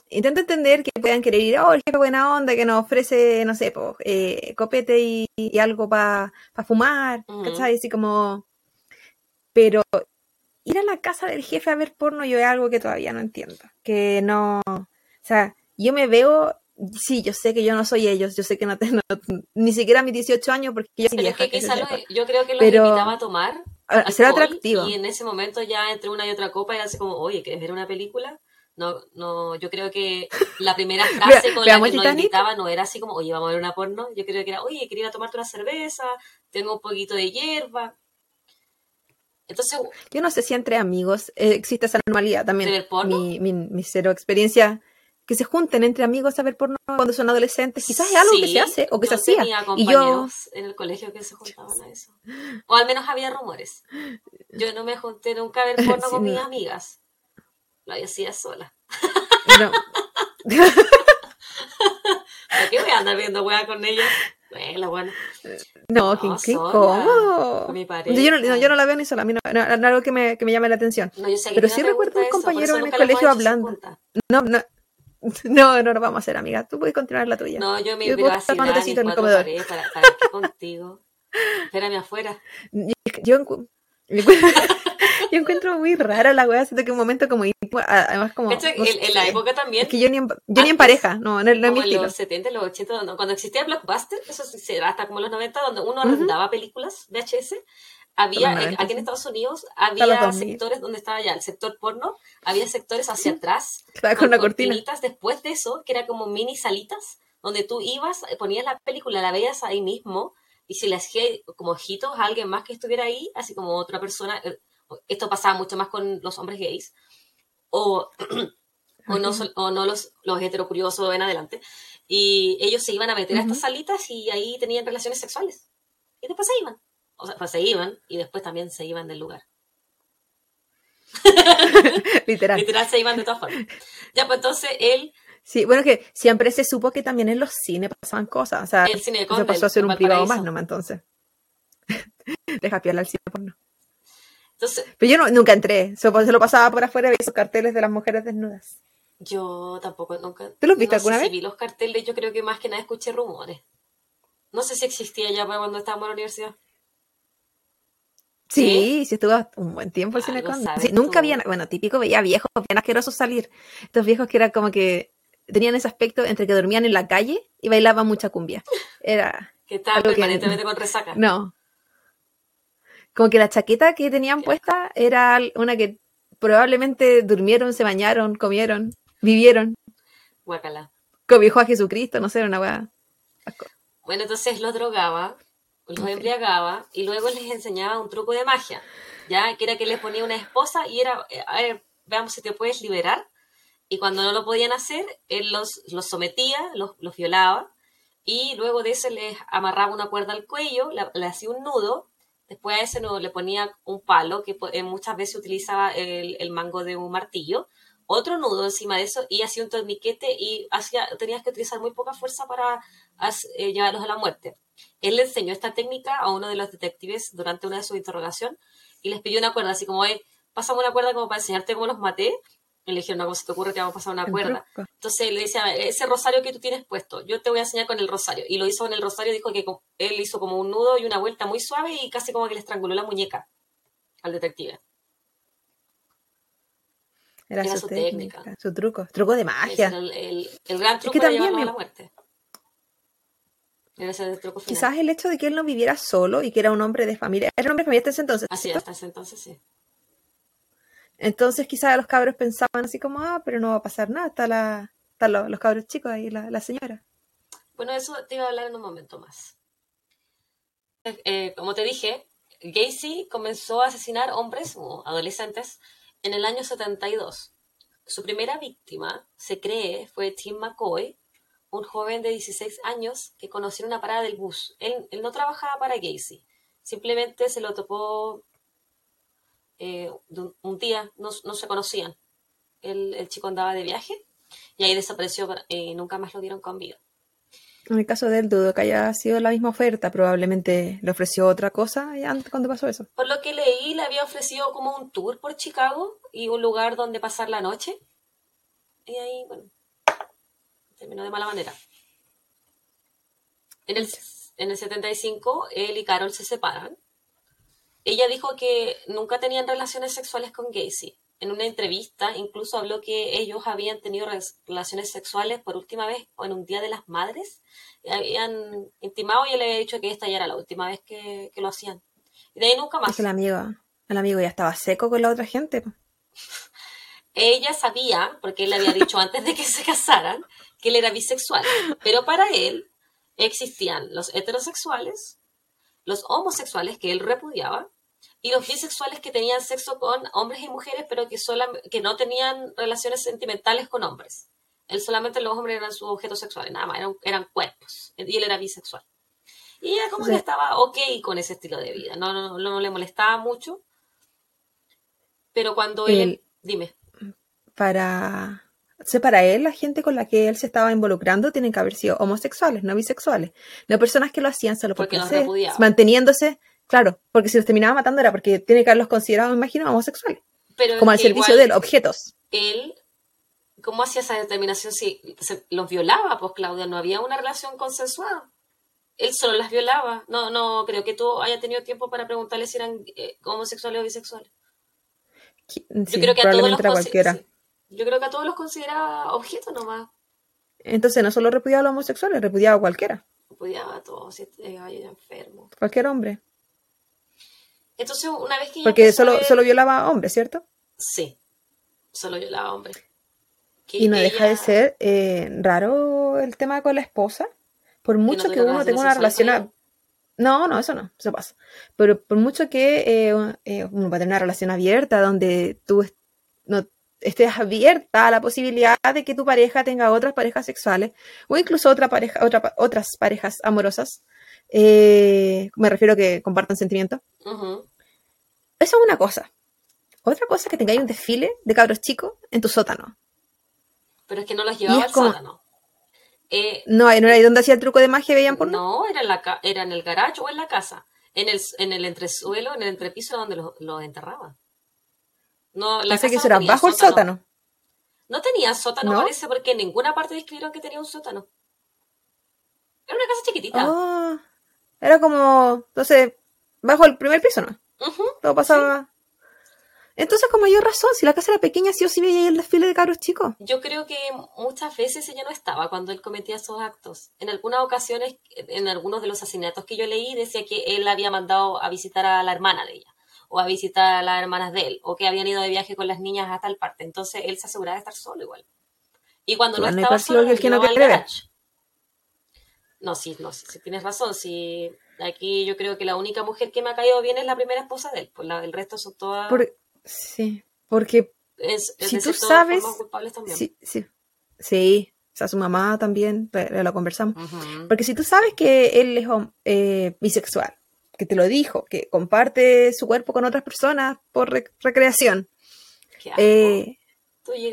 intento entender que puedan querer ir, oh, jefe buena onda que nos ofrece, no sé, eh, copete y, algo para fumar, ¿cachai? Así como. Pero ir a la casa del jefe a ver porno yo es algo que todavía no entiendo. Que no. O sea, yo me veo sí, yo sé que yo no soy ellos, yo sé que no tengo ni siquiera mis 18 años porque yo Pero que yo creo que los invitaba a tomar. A ser atractivo. Y en ese momento ya entre una y otra copa era así como, oye, ¿quieres ver una película? No, no, yo creo que la primera frase con la que nos invitaba no era así como, oye, vamos a ver una porno. Yo creo que era, oye, quería tomarte una cerveza, tengo un poquito de hierba. Entonces, yo no sé si entre amigos eh, existe esa normalidad también. Mi, mi, mi cero experiencia que se junten entre amigos a ver porno cuando son adolescentes. Quizás es algo que se hace o que se hacía. y yo en el colegio que se juntaban a eso. O al menos había rumores. Yo no me junté nunca a ver porno con mis amigas. Lo hacía sola. No. ¿Por qué voy a andar viendo weá con ellas? Bueno, bueno. No, qué, qué incómodo. Yo no, yo no, la veo ni sola, a mí no, no, no algo que me, que me llame la atención. Pero sí recuerdo un compañero en el colegio hablando. No, no, No, no nos vamos a hacer amigas. Tú puedes continuar la tuya. No, yo me voy a estar en el comedor. Para, para contigo. Espérame afuera. Yo, yo encuentro muy rara la wea, siento que un momento como además como en, en, la época también es que yo ni en, yo ni en pareja no, no, no como en los 70, los 80, cuando existía Blockbuster eso se da hasta como los 90 donde uno arrendaba películas VHS había, los 90, aquí en. Estados Unidos, había 2000. sectores donde estaba ya el sector porno, había sectores hacia atrás, Estaba con una cortina. después de eso, que era como mini salitas, donde tú ibas, eh, ponías la película, la veías ahí mismo, y si le hacías como ojitos a alguien más que estuviera ahí, así como otra persona, eh, esto pasaba mucho más con los hombres gays, o, o no, o no los, los heterocuriosos en adelante, y ellos se iban a meter a estas salitas y ahí tenían relaciones sexuales, y después se iban, o sea, pues se iban, y después también se iban del lugar. Literal. Literal se iban de todas formas. Ya, pues entonces él, Sí, bueno, que siempre se supo que también en los cines pasaban cosas. O sea, el cine Conde, pasó a ser un privado más nomás, entonces. Deja piola al cine porno. Entonces, Pero yo no- nunca entré. Se, se lo pasaba por afuera y veía esos carteles de las mujeres desnudas. yo tampoco nunca. ¿Tú los viste no alguna sé vez? Si vi los carteles, yo creo que más que nada escuché rumores. No sé si existía ya para cuando estábamos en la universidad. Sí, sí estuvo un buen tiempo el Ah, cine sabes Sí, nunca había, bueno, típico veía viejos bien asquerosos salir. Estos viejos que era como que tenían ese aspecto entre que dormían en la calle y bailaban mucha cumbia. Era, Que estaban que- permanentemente con resaca. no. Como que la chaqueta que tenían puesta era una que probablemente durmieron, se bañaron, comieron, vivieron, Guácala. cobijó a Jesucristo, no sé, era una weá. Bueno, entonces los drogaba, los Ok. embriagaba y luego les enseñaba un truco de magia. Ya, que era que les ponía una esposa y era, eh, a ver, veamos si te puedes liberar. Y cuando no lo podían hacer, él los, los sometía, los, los violaba, y luego de eso les amarraba una cuerda al cuello, le, hacía un nudo, después a ese nudo le ponía un palo, que po- eh, muchas veces utilizaba el, mango de un martillo, otro nudo encima de eso, y hacía un torniquete, y hacía, tenías que utilizar muy poca fuerza para eh, llevarlos a la muerte. Él le enseñó esta técnica a uno de los detectives durante una de sus interrogaciones, y les pidió una cuerda, así como, eh, pásame una cuerda como para enseñarte cómo los maté, y le dijeron, no, ¿cómo se te ocurre que vamos a pasar una cuerda? Entonces le decía, ese rosario que tú tienes puesto, yo te voy a enseñar con el rosario. Y lo hizo con el rosario, dijo que él hizo como un nudo y una vuelta muy suave y casi como que le estranguló la muñeca al detective. Era, Era su, su técnica, técnica. su truco, truco de magia. el, el- el gran truco que para también llevarlo a me- la muerte. Era ese truco final. Quizás el hecho de que él no viviera solo y que era un hombre de familia, era un hombre de familia hasta ese entonces. Así, hasta ese entonces sí. Entonces quizás los cabros pensaban así como, ah, pero no va a pasar nada, está la, están los, los cabros chicos ahí, la, la señora. Bueno, eso te iba a hablar en un momento más. Eh, como te dije, Gacy comenzó a asesinar hombres o adolescentes en el año 72. Su primera víctima, se cree, fue Tim McCoy, un joven de 16 años que conoció en una parada del bus. Él, él no trabajaba para Gacy, simplemente se lo topó eh, un, día, no, no se conocían. El, el chico andaba de viaje y ahí desapareció eh, y nunca más lo vieron con vida. En el caso de él, dudo que haya sido la misma oferta, probablemente le ofreció otra cosa y antes cuando pasó eso. Por lo que leí, le había ofrecido como un tour por Chicago y un lugar donde pasar la noche. Y ahí, bueno, terminó de mala manera. En el, en el 75, él y Carol se separan. Ella dijo que nunca tenían relaciones sexuales con Gacy. En una entrevista incluso habló que ellos habían tenido relaciones sexuales por última vez o en un Día de las Madres. Y habían intimado y él le había dicho que esta ya era la última vez que, que lo hacían. Y de ahí nunca más. Es que el amigo, el amigo ya estaba seco con la otra gente. Ella sabía, porque él le había dicho antes de que se casaran, que él era bisexual. Pero para él existían los heterosexuales, los homosexuales que él repudiaba, y los bisexuales que tenían sexo con hombres y mujeres, pero que, solam- que no tenían relaciones sentimentales con hombres. Él solamente los hombres eran sus objetos sexuales, nada más, eran, eran cuerpos. Y él era bisexual. Y ella como Sí. que estaba ok con ese estilo de vida, no, no, no, no le molestaba mucho. Pero cuando él... Dime. Para, sea, para él, la gente con la que él se estaba involucrando tienen que haber sido homosexuales, no bisexuales. No personas que lo hacían solo por Porque placer, repudiaba. manteniéndose, claro, porque si los terminaba matando era porque tiene que haberlos considerado, me imagino, homosexuales. Pero Como al servicio de objetos. Él, ¿cómo hacía esa determinación si se- los violaba? Pues Claudia, no había una relación consensuada. Él solo las violaba. No, no creo que tú haya tenido tiempo para preguntarle si eran eh, homosexuales o bisexuales. Sí, Yo creo que a todos los consi- cualquiera. sí. Yo creo que a todos los consideraba objetos nomás. Entonces no solo repudiaba a los homosexuales, repudiaba a cualquiera, Odiaba a todos, si este era enfermo. cualquier hombre. Entonces, una vez que Porque solo, ver- solo violaba a hombres, ¿cierto? Sí, solo violaba a hombres. Que Y no deja de ser eh, raro el tema con la esposa. Por mucho que, uno tenga una relación... a- No, no, eso no, eso pasa. Pero por mucho que eh, eh, uno va a tener una relación abierta donde tú est- no estés abierta a la posibilidad de que tu pareja tenga otras parejas sexuales o incluso otra pareja, otra, otras parejas amorosas, eh, me refiero a que compartan sentimientos. Eso es una cosa. Otra cosa es que tengáis un desfile de cabros chicos en tu sótano. Pero es que no los llevaba al como- sótano. Eh, No, no era ahí donde hacía el truco de magia y veían por no, era en, la ca- era en el garage o en la casa. En el, en el entresuelo, en el entrepiso donde los, los enterraban. No, la Pensé que eso no bajo el sótano. No tenía sótano, ¿No? parece, porque en ninguna parte describieron que tenía un sótano. Era una casa chiquitita. Ah, era como, entonces, bajo el primer piso, ¿no? Todo pasaba. Entonces, con mayor razón, si la casa era pequeña, sí o sí veía el desfile de cabros chicos. Yo creo que muchas veces ella no estaba cuando él cometía esos actos. En algunas ocasiones, en algunos de los asesinatos que yo leí, decía que él había mandado a visitar a la hermana de ella, o a visitar a las hermanas de él, o que habían ido de viaje con las niñas a tal parte. Entonces él se aseguraba de estar solo igual. Y cuando no estaba solo, el que no al garage. No, sí, no, sí, tienes razón. Sí, aquí yo creo que la única mujer que me ha caído bien es la primera esposa de él. Pues la- el resto son todas. Por- sí, porque es, es si tú sabes- forma culpables también. sí, sí, sí, o sea, su mamá también, pero lo conversamos. Porque si tú sabes que él es eh, bisexual, que te lo dijo, que comparte su cuerpo con otras personas por rec- recreación, eh,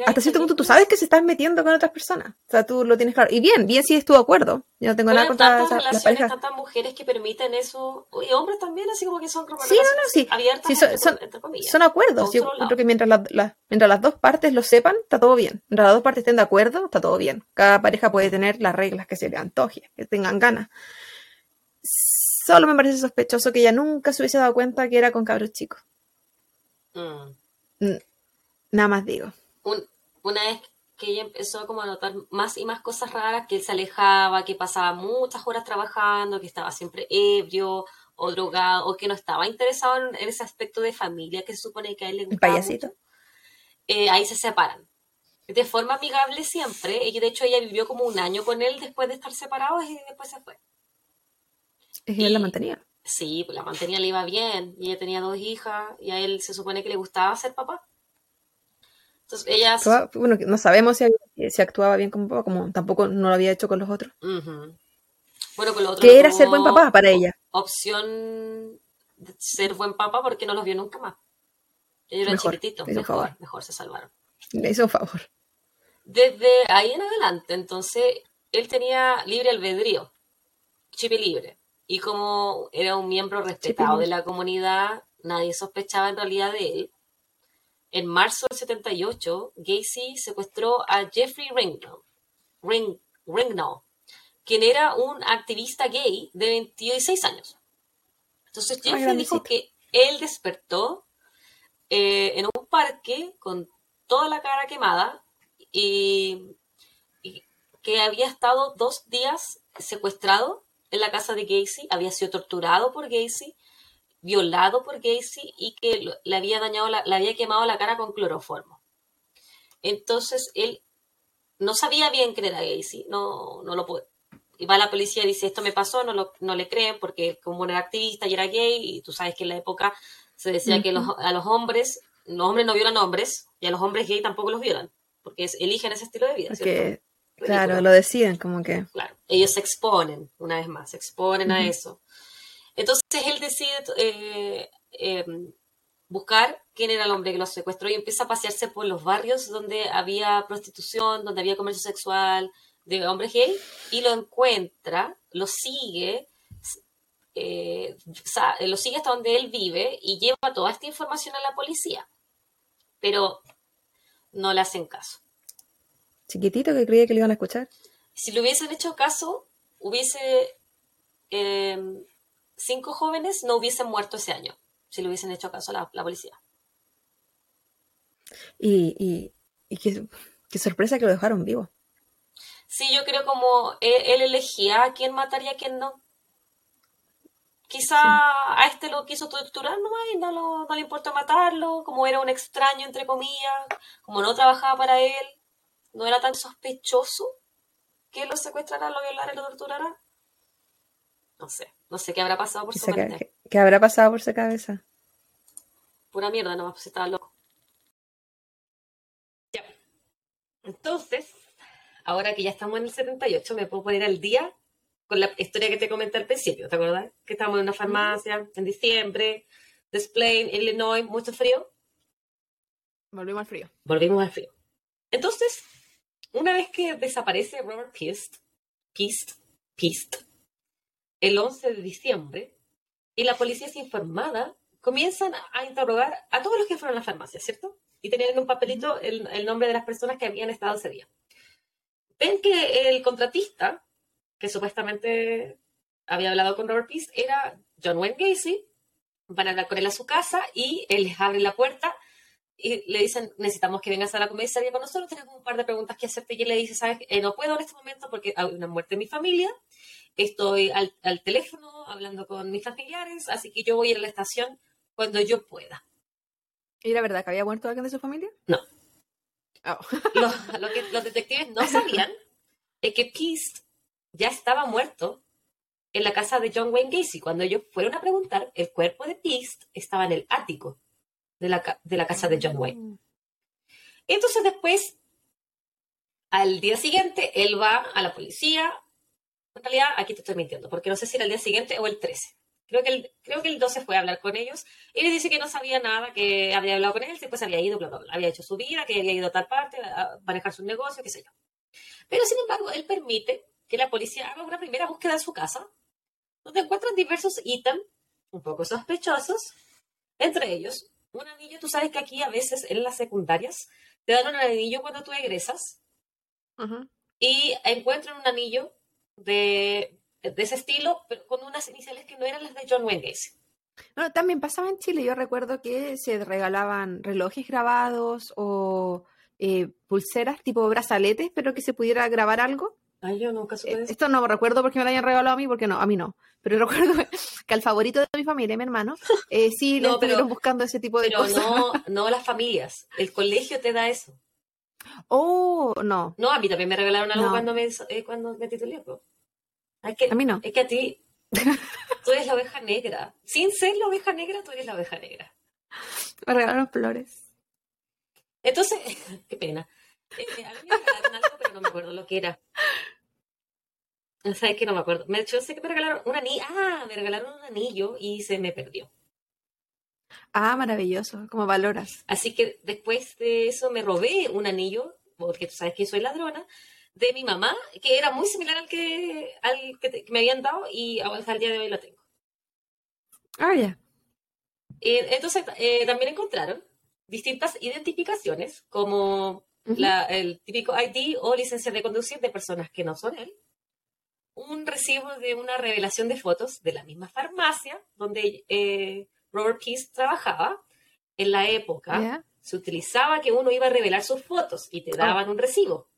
hasta cierto punto tú sabes que se estás metiendo con otras personas. O sea, tú lo tienes claro. Y bien, bien si estuvo de acuerdo. Yo no tengo nada contra esa- las parejas. tantas mujeres que permiten eso, y hombres también, así como que son como Sí, no, no, sí. abiertas, Sí, son- entre, son- entre comillas. Son acuerdos. Yo creo que mientras, la- la- mientras las dos partes lo sepan, está todo bien. Mientras las dos partes estén de acuerdo, está todo bien. Cada pareja puede tener las reglas que se le antoje, que tengan ganas. Solo me parece sospechoso que ella nunca se hubiese dado cuenta que era con cabros chicos. Mm. Nada más digo. Un- una vez que ella empezó como a notar más y más cosas raras, que él se alejaba, que pasaba muchas horas trabajando, que estaba siempre ebrio o drogado, o que no estaba interesado en, ese aspecto de familia que se supone que a él le gustaba payasito. mucho, eh, ahí se separan. De forma amigable siempre, y de hecho ella vivió como un año con él después de estar separados y después se fue. Que él la Y- mantenía. Sí, pues la mantenía, le iba bien, y ella tenía dos hijas, y a él se supone que le gustaba ser papá. Entonces ella... Proba- Bueno, no sabemos si, había- si actuaba bien como papá, como tampoco no lo había hecho con los otros. Bueno, con lo otro Que era ser buen papá para ella. Opción de ser buen papá porque no los vio nunca más. Ellos eran chiquititos, mejor, favor. mejor se salvaron. Le hizo un favor. Desde ahí en adelante, entonces, él tenía libre albedrío, chip libre. Y como era un miembro respetado de la comunidad, nadie sospechaba en realidad de él. En marzo del 78, Gacy secuestró a Jeffrey Ring, Ringnow, quien era un activista gay de 26 años. Entonces Jeffrey dijo que él despertó eh, en un parque con toda la cara quemada y, y que había estado dos días secuestrado en la casa de Gacy, había sido torturado por Gacy, violado por Gacy y que lo- le había dañado, la- le había quemado la cara con cloroformo. Entonces él no sabía bien quién era Gacy, no, no lo puede. Y va la policía y dice, esto me pasó, no, lo, no le creen porque como era activista y era gay, y tú sabes que en la época se decía que los- a los hombres, los hombres no violan hombres, y a los hombres gay tampoco los violan, porque es- eligen ese estilo de vida. Porque, claro, lo deciden como que... Claro, ellos se exponen, una vez más, se exponen a eso. Entonces él decide eh, eh, buscar quién era el hombre que lo secuestró y empieza a pasearse por los barrios donde había prostitución, donde había comercio sexual de hombres gay, y lo encuentra, lo sigue, eh, lo sigue hasta donde él vive y lleva toda esta información a la policía. Pero no le hacen caso. Chiquitito que creía que le iban a escuchar. Si le hubiesen hecho caso, hubiese eh, cinco jóvenes no hubiesen muerto ese año, si le hubiesen hecho caso a la, la policía. Y, y, y qué, qué sorpresa que lo dejaron vivo. Sí, yo creo como él, él elegía a quién matar y a quién no. Quizá a este lo quiso torturar nomás y no, lo- no le importó matarlo, como era un extraño, entre comillas, como no trabajaba para él, no era tan sospechoso que lo secuestrara, lo violara y lo torturara. No sé, no sé qué habrá pasado por ¿Qué, su mente. qué- qué habrá pasado por su cabeza? Pura mierda nomás, pues estaba loco. Ya. Entonces, ahora que ya estamos en el 78, me puedo poner al día con la historia que te comenté al principio, ¿te acuerdas? Que estábamos en una farmacia en diciembre, Des Plaines, Illinois, mucho frío. Volvimos al frío. Volvimos al frío. Entonces, una vez que desaparece Robert Pist, Pist, Pist, el 11 de diciembre, y la policía es informada, comienzan a interrogar a todos los que fueron a la farmacia, ¿cierto? Y tenían en un papelito el, el nombre de las personas que habían estado ese día. Ven que el contratista, que supuestamente había hablado con Robert Pist, era John Wayne Gacy. Van a hablar con él a su casa y él les abre la puerta y le dicen, necesitamos que vengas a la comisaría con nosotros, tenemos un par de preguntas que hacerte. Y él le dice, sabes, Eh, no puedo en este momento porque hay una muerte en mi familia, estoy al, al teléfono hablando con mis familiares, así que yo voy a ir a la estación cuando yo pueda. ¿Y la verdad que había muerto alguien de su familia? No. Oh. Lo, lo que los detectives no sabían es que Peast ya estaba muerto en la casa de John Wayne Gacy. Cuando ellos fueron a preguntar, el cuerpo de Peast estaba en el ático de la, de la casa de John Wayne. Entonces después, al día siguiente, él va a la policía. En realidad, aquí te estoy mintiendo, porque no sé si era el día siguiente o el 13. Creo que el, creo que el 12 fue a hablar con ellos y le dice que no sabía nada, que había hablado con él, después había ido, bla, bla, bla, había hecho su vida, que había ido a tal parte, a manejar su negocio, qué sé yo. Pero sin embargo, él permite que la policía haga una primera búsqueda en su casa, donde encuentran diversos ítems un poco sospechosos, entre ellos un anillo. Tú sabes que aquí a veces en las secundarias te dan un anillo cuando tú egresas y encuentran un anillo de, de ese estilo, pero con unas iniciales que no eran las de John Wayne. No, también pasaba en Chile. Yo recuerdo que se regalaban relojes grabados o eh, pulseras tipo brazaletes, pero que se pudiera grabar algo. Ay, yo nunca supe Eh, eso. Esto no recuerdo porque me lo hayan regalado a mí, porque no, a mí no. Pero recuerdo que al favorito de mi familia, mi hermano, eh, sí le No, pero- estuvieron buscando ese tipo de Pero cosas. no, no las familias. El colegio te da eso. Oh, no, No, a mí también me regalaron algo No. cuando me, eh, cuando me titulé. po. Es que, a mí no. es que a ti, tú eres la oveja negra. Sin ser la oveja negra, tú eres la oveja negra. Me regalaron flores. Entonces, qué pena. Eh, a mí me regalaron algo, pero no me acuerdo lo que era. ¿Sabes que No me acuerdo. Me, yo sé que me regalaron un anillo. Ah, me regalaron un anillo y se me perdió. Ah, maravilloso, como valoras. Así que después de eso me robé un anillo, porque tú sabes que soy ladrona, de mi mamá, que era muy similar al que, al que, te- que me habían dado y hasta el día de hoy lo tengo. Ah, ya. Eh, entonces, eh, también encontraron distintas identificaciones, como Ujú. la- el típico ID o licencia de conducir de personas que no son él, un recibo de una revelación de fotos de la misma farmacia donde eh, Robert Peace trabajaba en la época. Se utilizaba que uno iba a revelar sus fotos y te daban un recibo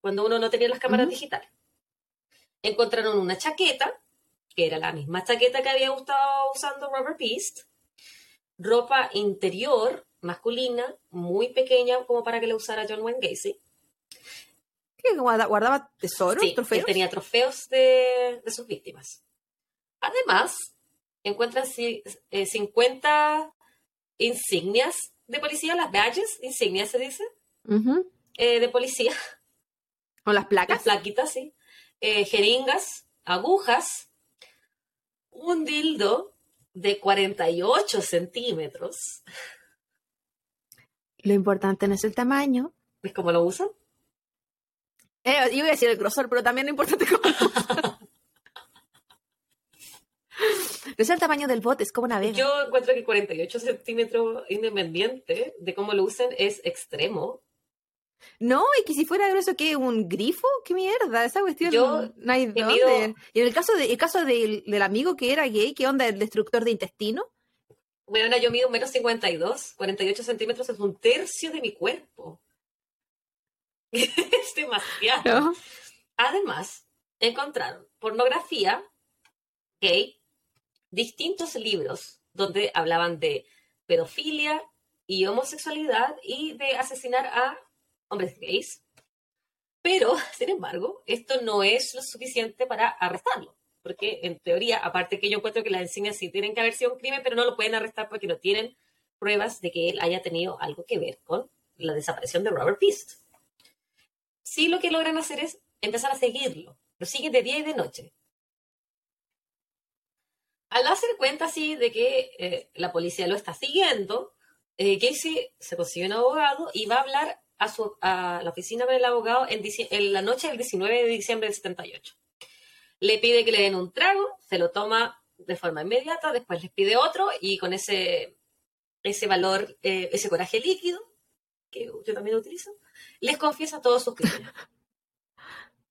cuando uno no tenía las cámaras Ujú. digitales. Encontraron una chaqueta, que era la misma chaqueta que había estado usando Robert Peast, ropa interior masculina, muy pequeña como para que la usara John Wayne Gacy. ¿Qué, guarda- guardaba tesoros, Sí, trofeos? él tenía trofeos de, de sus víctimas. Además, encuentran eh, 50 insignias de policía, las badges, insignias se dice, eh, de policía, ¿Con las las placas? plaquitas, sí, eh, jeringas, agujas, un dildo de 48 centímetros, Lo importante no es el tamaño. ¿ves cómo lo usan? Eh, yo iba a decir el grosor, pero también lo importante es cómo es el tamaño del bote, es como navega. Yo encuentro que 48 centímetros independiente de cómo lo usen es extremo. No, y que si fuera grueso, ¿qué? ¿Un grifo? ¿Qué mierda? Esa cuestión Yo no hay dónde. mido- Y en el caso, de, el caso del, del amigo que era gay, ¿qué onda? ¿El destructor de intestino? Bueno, yo mido menos 52, 48 centímetros es un tercio de mi cuerpo. es demasiado. ¿No? Además, encontraron pornografía gay, distintos libros donde hablaban de pedofilia y homosexualidad y de asesinar a hombres gays. Pero, sin embargo, esto no es lo suficiente para arrestarlo. Porque, en teoría, aparte que yo encuentro que las enseñas sí tienen que haber sido un crimen, pero no lo pueden arrestar porque no tienen pruebas de que él haya tenido algo que ver con la desaparición de Robert Peast. Sí lo que logran hacer es empezar a seguirlo. Lo siguen de día y de noche. Al darse cuenta así de que eh, la policía lo está siguiendo, eh, Casey se consigue un abogado y va a hablar a, su, a la oficina con el abogado en, en, la noche del 19 de diciembre del 78. Le pide que le den un trago, se lo toma de forma inmediata, después les pide otro y con ese, ese valor, eh, ese coraje líquido, que yo también utilizo, les confiesa todos sus crímenes.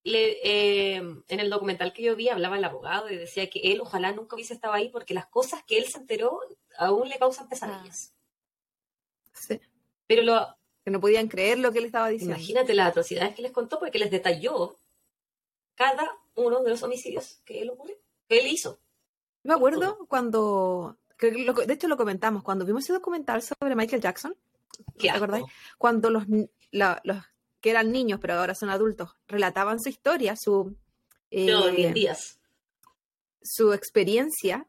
Le, eh, en el documental que yo vi hablaba el abogado y decía que él ojalá nunca hubiese estado ahí porque las cosas que él se enteró aún le causan pesadillas. Sí. Pero lo, que no podían creer lo que él estaba diciendo. Imagínate las atrocidades que les contó porque les detalló cada uno de los homicidios que él ocurrió, que él hizo. Me acuerdo cuando, de hecho lo comentamos, cuando vimos ese documental sobre Michael Jackson, ¿te acordáis? Cuando los, los que eran niños, pero ahora son adultos, relataban su historia, su... Eh, su experiencia,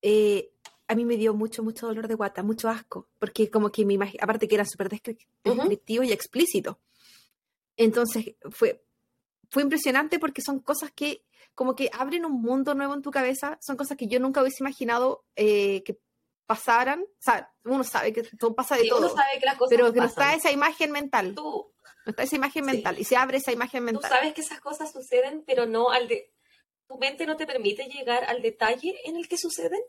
eh, a mí me dio mucho, mucho dolor de guata, mucho asco, porque como que mi aparte que era súper descriptivo y explícito. Entonces fue, fue impresionante porque son cosas que como que abren un mundo nuevo en tu cabeza, son cosas que yo nunca hubiese imaginado eh, que pasaran, o sea, uno sabe que todo pasa de todo, sabe que las cosas pero que no está esa imagen mental. Tú, no está esa imagen mental y se abre esa imagen mental. Tú sabes que esas cosas suceden, pero no al de... Tu mente no te permite llegar al detalle en el que suceden.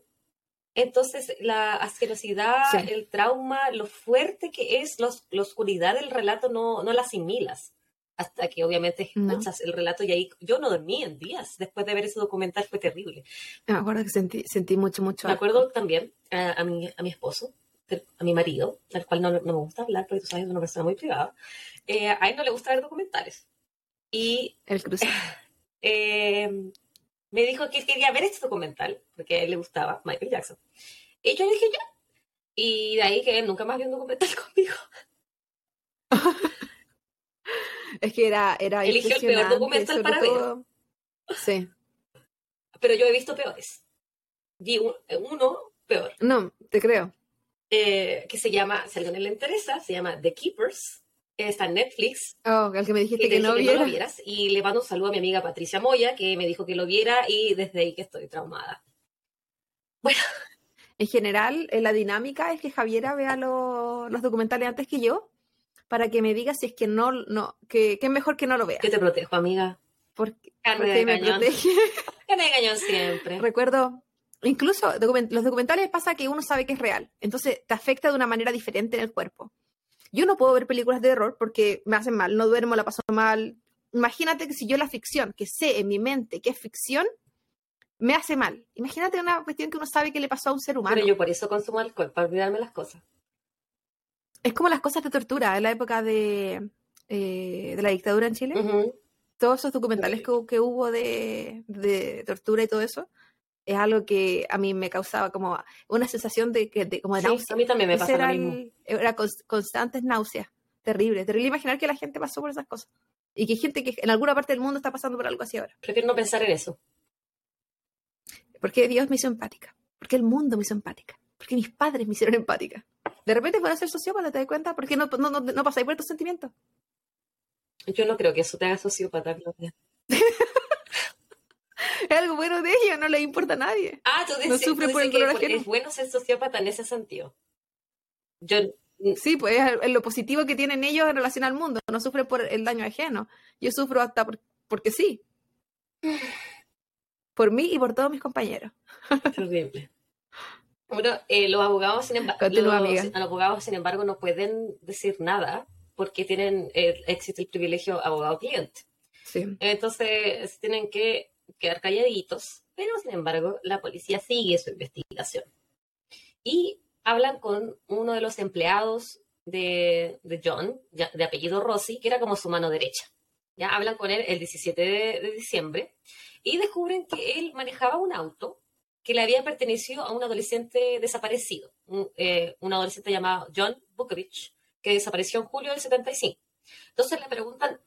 Entonces, la asquerosidad, el trauma, lo fuerte que es, los, la oscuridad del relato, no, no la asimilas. Hasta que obviamente escuchas el relato y ahí yo no dormí en días. Después de ver ese documental fue terrible. Me acuerdo que sentí, sentí mucho, mucho. Me acuerdo también a, mi, a mi esposo, a mi marido, al cual no, no, me gusta hablar porque tú sabes, es una persona muy privada. Eh, a él no le gusta ver documentales. Y. El cruce. Eh, me dijo que quería ver este documental, porque a él le gustaba Michael Jackson. Y yo le dije ya. Y de ahí que él nunca más vio un documental conmigo. Es que era, era Eligió el peor documental para ver. Sí. Pero yo he visto peores. Vi uno peor. No, te creo. Eh, que se llama, si a alguien le interesa, se llama The Keepers está en Netflix. Oh, el que me dijiste que, no, lo vieras. Y le mando un saludo a mi amiga Patricia Moya, que me dijo que lo viera y desde ahí que estoy traumada. Bueno. En general, eh, la dinámica es que Javiera vea los documentales antes que yo, para que me diga si es que no, no que, es mejor que no lo vea. Que te protejo, amiga. Porque, porque me protege. Carne cañón siempre. Recuerdo, incluso los documentales pasa que uno sabe que es real, entonces te afecta de una manera diferente en el cuerpo. Yo no puedo ver películas de terror porque me hacen mal, no duermo, la paso mal. Imagínate que si yo la ficción, que sé en mi mente que es ficción, me hace mal. Imagínate una cuestión que uno sabe que le pasó a un ser humano. Pero yo por eso consumo alcohol, para olvidarme las cosas. Es como las cosas de tortura en la época de, eh, de la dictadura en Chile. Todos esos documentales que, que hubo de, de, tortura y todo eso, es algo que a mí me causaba como una sensación de, de como de náusea. A mí también me pasa lo mismo. Era constantes náuseas. Terrible, terrible imaginar que la gente pasó por esas cosas. Y que hay gente que en alguna parte del mundo está pasando por algo así ahora. Prefiero no pensar en eso. Porque Dios me hizo empática. Porque el mundo me hizo empática. Porque mis padres me hicieron empática. De repente puedo ser sociópata, ¿te das cuenta? Porque no, no, no, no pasáis por estos sentimientos. Yo no creo que eso te haga sociópata, Claudia. es algo bueno de ella, no le importa a nadie. Ah, tú dices, no sufre por el que es bueno ser sociópata en ese sentido. Yo Sí, pues es lo positivo que tienen ellos en relación al mundo. No sufre por el daño ajeno. Yo sufro hasta porque sí. Por mí y por todos mis compañeros. Terrible. Bueno, eh, los abogados, sin embargo, los, abogados, sin embargo, no pueden decir nada porque tienen eh, existe el privilegio abogado-cliente. Sí. Entonces, tienen que quedar calladitos, pero sin embargo la policía sigue su investigación. Y hablan con uno de los empleados de, John, de apellido Rossi, que era como su mano derecha. Ya hablan con él el 17 de, diciembre y descubren que él manejaba un auto que le había pertenecido a un adolescente desaparecido, un, eh, un adolescente llamado John Bukovich, que desapareció en julio del 75. Entonces le preguntan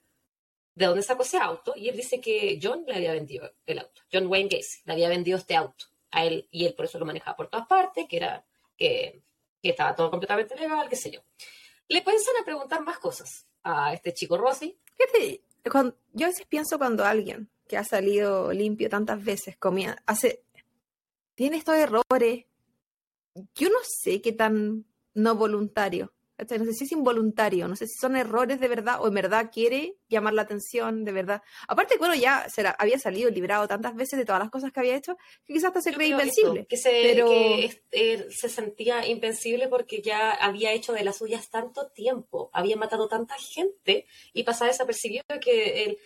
de dónde sacó ese auto y él dice que John le había vendido el auto. John Wayne Gacy le había vendido este auto a él y él por eso lo manejaba por todas partes, que era que, que estaba todo completamente legal, qué sé yo. Le piensan a preguntar más cosas a este chico Rossi. Yo a veces pienso cuando alguien que ha salido limpio tantas veces comía, hace, tiene estos errores, yo no sé qué tan no voluntario, no sé si es involuntario, no sé si son errores de verdad o en verdad quiere llamar la atención de verdad. Aparte, bueno, ya será, había salido librado tantas veces de todas las cosas que había hecho que quizás hasta se creo invencible. eso, que se, pero- que eh, se sentía invencible porque ya había hecho de las suyas tanto tiempo, había matado tanta gente y pasaba desapercibido que él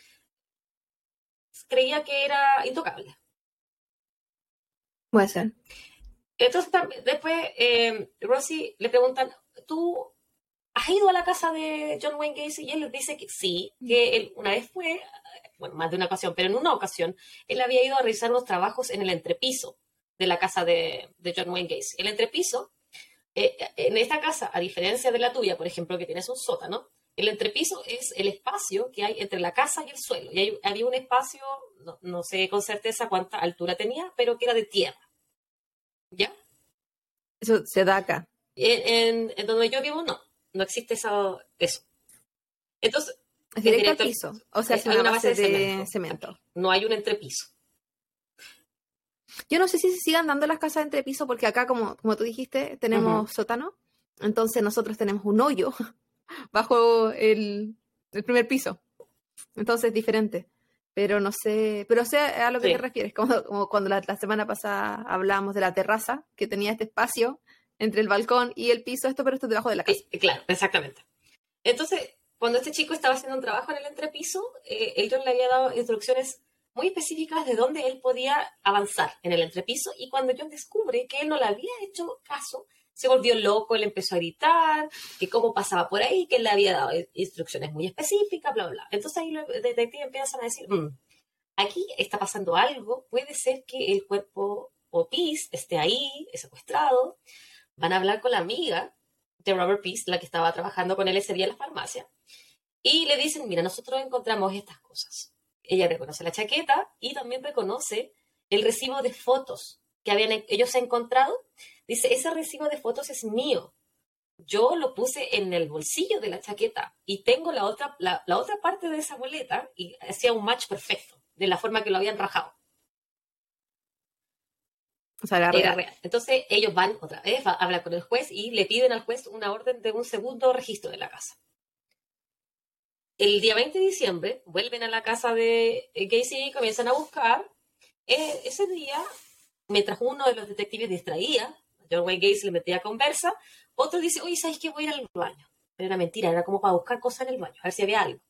creía que era intocable. Puede ser. Entonces después eh, Rossi le preguntan, ¿tú has ido a la casa de John Wayne Gacy? Y él les dice que sí, que él una vez fue, bueno, más de una ocasión, pero en una ocasión, él había ido a realizar unos trabajos en el entrepiso de la casa de, de John Wayne Gacy. El entrepiso, eh, en esta casa, a diferencia de la tuya, por ejemplo, que tienes un sótano, el entrepiso es el espacio que hay entre la casa y el suelo. Y hay- había un espacio, no, no sé con certeza cuánta altura tenía, pero que era de tierra. ¿Ya? Eso se da acá. En, en- en donde yo vivo, no. No existe eso. eso. Entonces, Es directo al piso. O sea, Eh, es una base base de, de cemento. cemento. no hay un entrepiso. Yo no sé si se sigan dando las casas entre piso porque acá, como, como tú dijiste, tenemos sótano. Entonces nosotros tenemos un hoyo bajo el, el primer piso. Entonces es diferente. Pero no sé, pero sé a lo que Sí. te refieres, como, como cuando la, la semana pasada hablábamos de la terraza, que tenía este espacio entre el balcón y el piso, esto, pero esto es debajo de la casa. Eh, claro, exactamente. Entonces, cuando este chico estaba haciendo un trabajo en el entrepiso, eh, el John le había dado instrucciones muy específicas de dónde él podía avanzar en el entrepiso y cuando John descubre que él no le había hecho caso, se volvió loco, él empezó a gritar, que cómo pasaba por ahí, que él le había dado instrucciones muy específicas, bla, bla. Entonces ahí los detectives empiezan a decir, "Mm, aquí está pasando algo, puede ser que el cuerpo o Peace esté ahí, secuestrado, van a hablar con la amiga de Robert Peace, la que estaba trabajando con él ese en la farmacia, y le dicen, mira, nosotros encontramos estas cosas. Ella reconoce la chaqueta y también reconoce el recibo de fotos que habían ellos encontrado. Dice, ese recibo de fotos es mío. Yo lo puse en el bolsillo de la chaqueta y tengo la otra, la, la otra parte de esa boleta y hacía un match perfecto de la forma que lo habían rajado. O sea, era Era real. real. Entonces ellos van otra vez, va- hablan con el juez y le piden al juez una orden de un segundo registro de la casa. El día 20 de diciembre vuelven a la casa de eh, Gacy y comienzan a buscar. Eh, ese día, mientras uno de los detectives distraía, John Wayne Gacy le metía conversa, otro dice, oye, ¿sabes qué? Voy a ir al baño. Pero era mentira, era como para buscar cosas en el baño, a ver si había algo.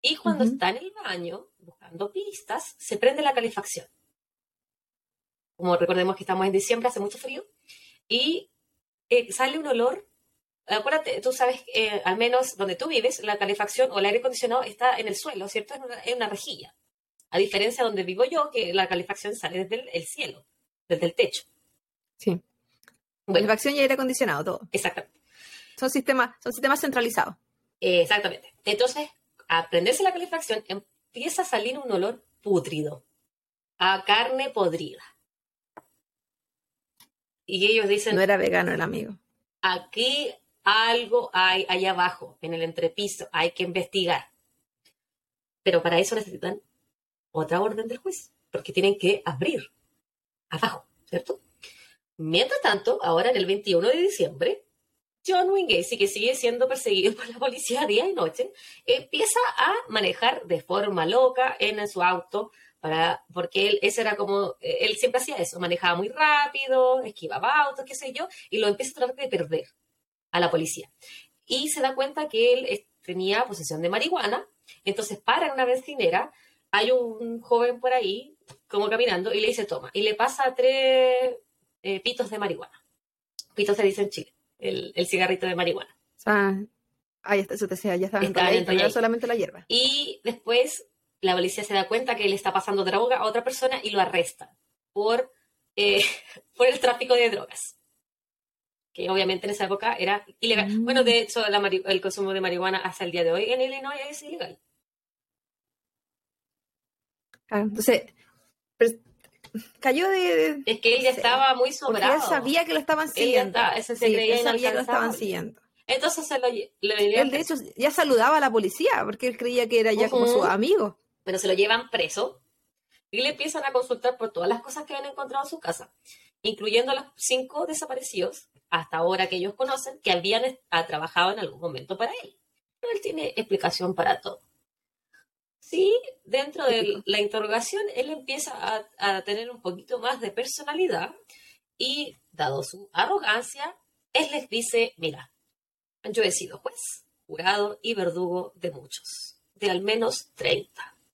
Y cuando está en el baño, buscando pistas, se prende la calefacción como recordemos que estamos en diciembre, hace mucho frío, y eh, sale un olor. Acuérdate, tú sabes, eh, al menos donde tú vives, la calefacción o el aire acondicionado está en el suelo, ¿cierto? En una, en una rejilla. A diferencia de donde vivo yo, que la calefacción sale desde el, el cielo, desde el techo. Sí. Calefacción y aire acondicionado, todo. exactamente. Son sistemas, son sistemas centralizados. Eh, exactamente. Entonces, a prenderse la calefacción, empieza a salir un olor pútrido, a carne podrida. Y ellos dicen, No era vegano el amigo. aquí algo hay allá abajo, en el entrepiso, hay que investigar. Pero para eso necesitan otra orden del juez, porque tienen que abrir abajo, ¿cierto? Mientras tanto, ahora en el 21 de diciembre, John Wayne Gacy, que sigue siendo perseguido por la policía día y noche, empieza a manejar de forma loca en su auto, para, porque él, ese era como, eh, él siempre hacía eso, manejaba muy rápido, esquivaba autos, qué sé yo, y lo empieza a tratar de perder a la policía. Y se da cuenta que él eh, tenía posesión de marihuana, entonces para en una bencinera, hay un joven por ahí, como caminando, y le dice, toma, y le pasa tres eh, pitos de marihuana. Pitos se dice en Chile, el, el cigarrito de marihuana. Ah, ya está, eso te decía, ya estaba era enrolladito. solamente la hierba. Y después la policía se da cuenta que él está pasando droga a otra persona y lo arresta por eh, por el tráfico de drogas. Que obviamente en esa época era ilegal. Mm. Bueno, de hecho, la el consumo de marihuana hasta el día de hoy en Illinois es ilegal. Claro, entonces, cayó de... Es que Sí. estaba muy sobrado. él sabía que lo estaban siguiendo. ese se Sí, él sabía que lo estaban siguiendo. Entonces se lo, lle- lo llevan Él, de hecho, ya saludaba a la policía porque él creía que era ya como su amigo. pero se lo llevan preso y le empiezan a consultar por todas las cosas que han encontrado en su casa, incluyendo los cinco desaparecidos, hasta ahora que ellos conocen, que habían ha trabajado en algún momento para él. Pero él tiene explicación para todo. Sí, dentro de la interrogación, él empieza a, a tener un poquito más de personalidad y, dado su arrogancia, él les dice, mira, yo he sido juez, jurado y verdugo de muchos, de al menos 30.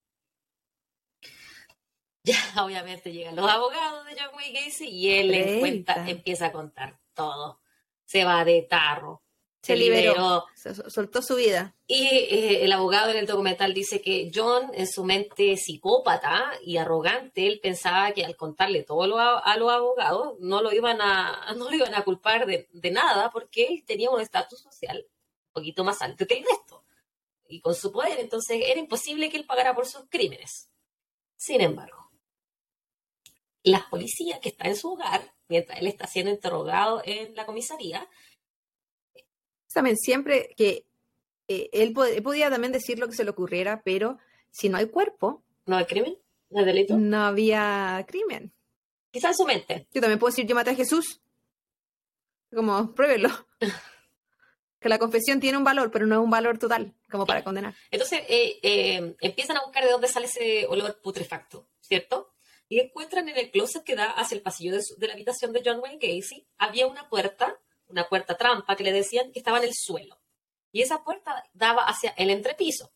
Ya, obviamente llegan los abogados de John Wayne Gacy y él les 30. cuenta, empieza a contar todo. Se va de tarro, se, liberó. soltó su vida. Y eh, el abogado en el documental dice que John, en su mente psicópata y arrogante, él pensaba que al contarle todo lo a, a los abogados no lo iban a, no lo iban a culpar de, de nada porque él tenía un estatus social un poquito más alto que el resto. Y con su poder, entonces era imposible que él pagara por sus crímenes. Sin embargo, las policías que están en su hogar, mientras él está siendo interrogado en la comisaría, Saben siempre que eh, él, pod- él podía también decir lo que se le ocurriera, pero si no hay cuerpo, no hay crimen, no hay delito, no había crimen. quizá en su mente, Yo también puedo decir, yo maté a Jesús. Como, pruébenlo. que la confesión tiene un valor, pero no es un valor total, como para condenar. Entonces eh, eh, empiezan a buscar de dónde sale ese olor putrefacto, ¿cierto? Y encuentran en el closet que da hacia el pasillo de, su- de la habitación de John Wayne Gacy, había una puerta, una puerta trampa que le decían que estaba en el suelo. Y esa puerta daba hacia el entrepiso.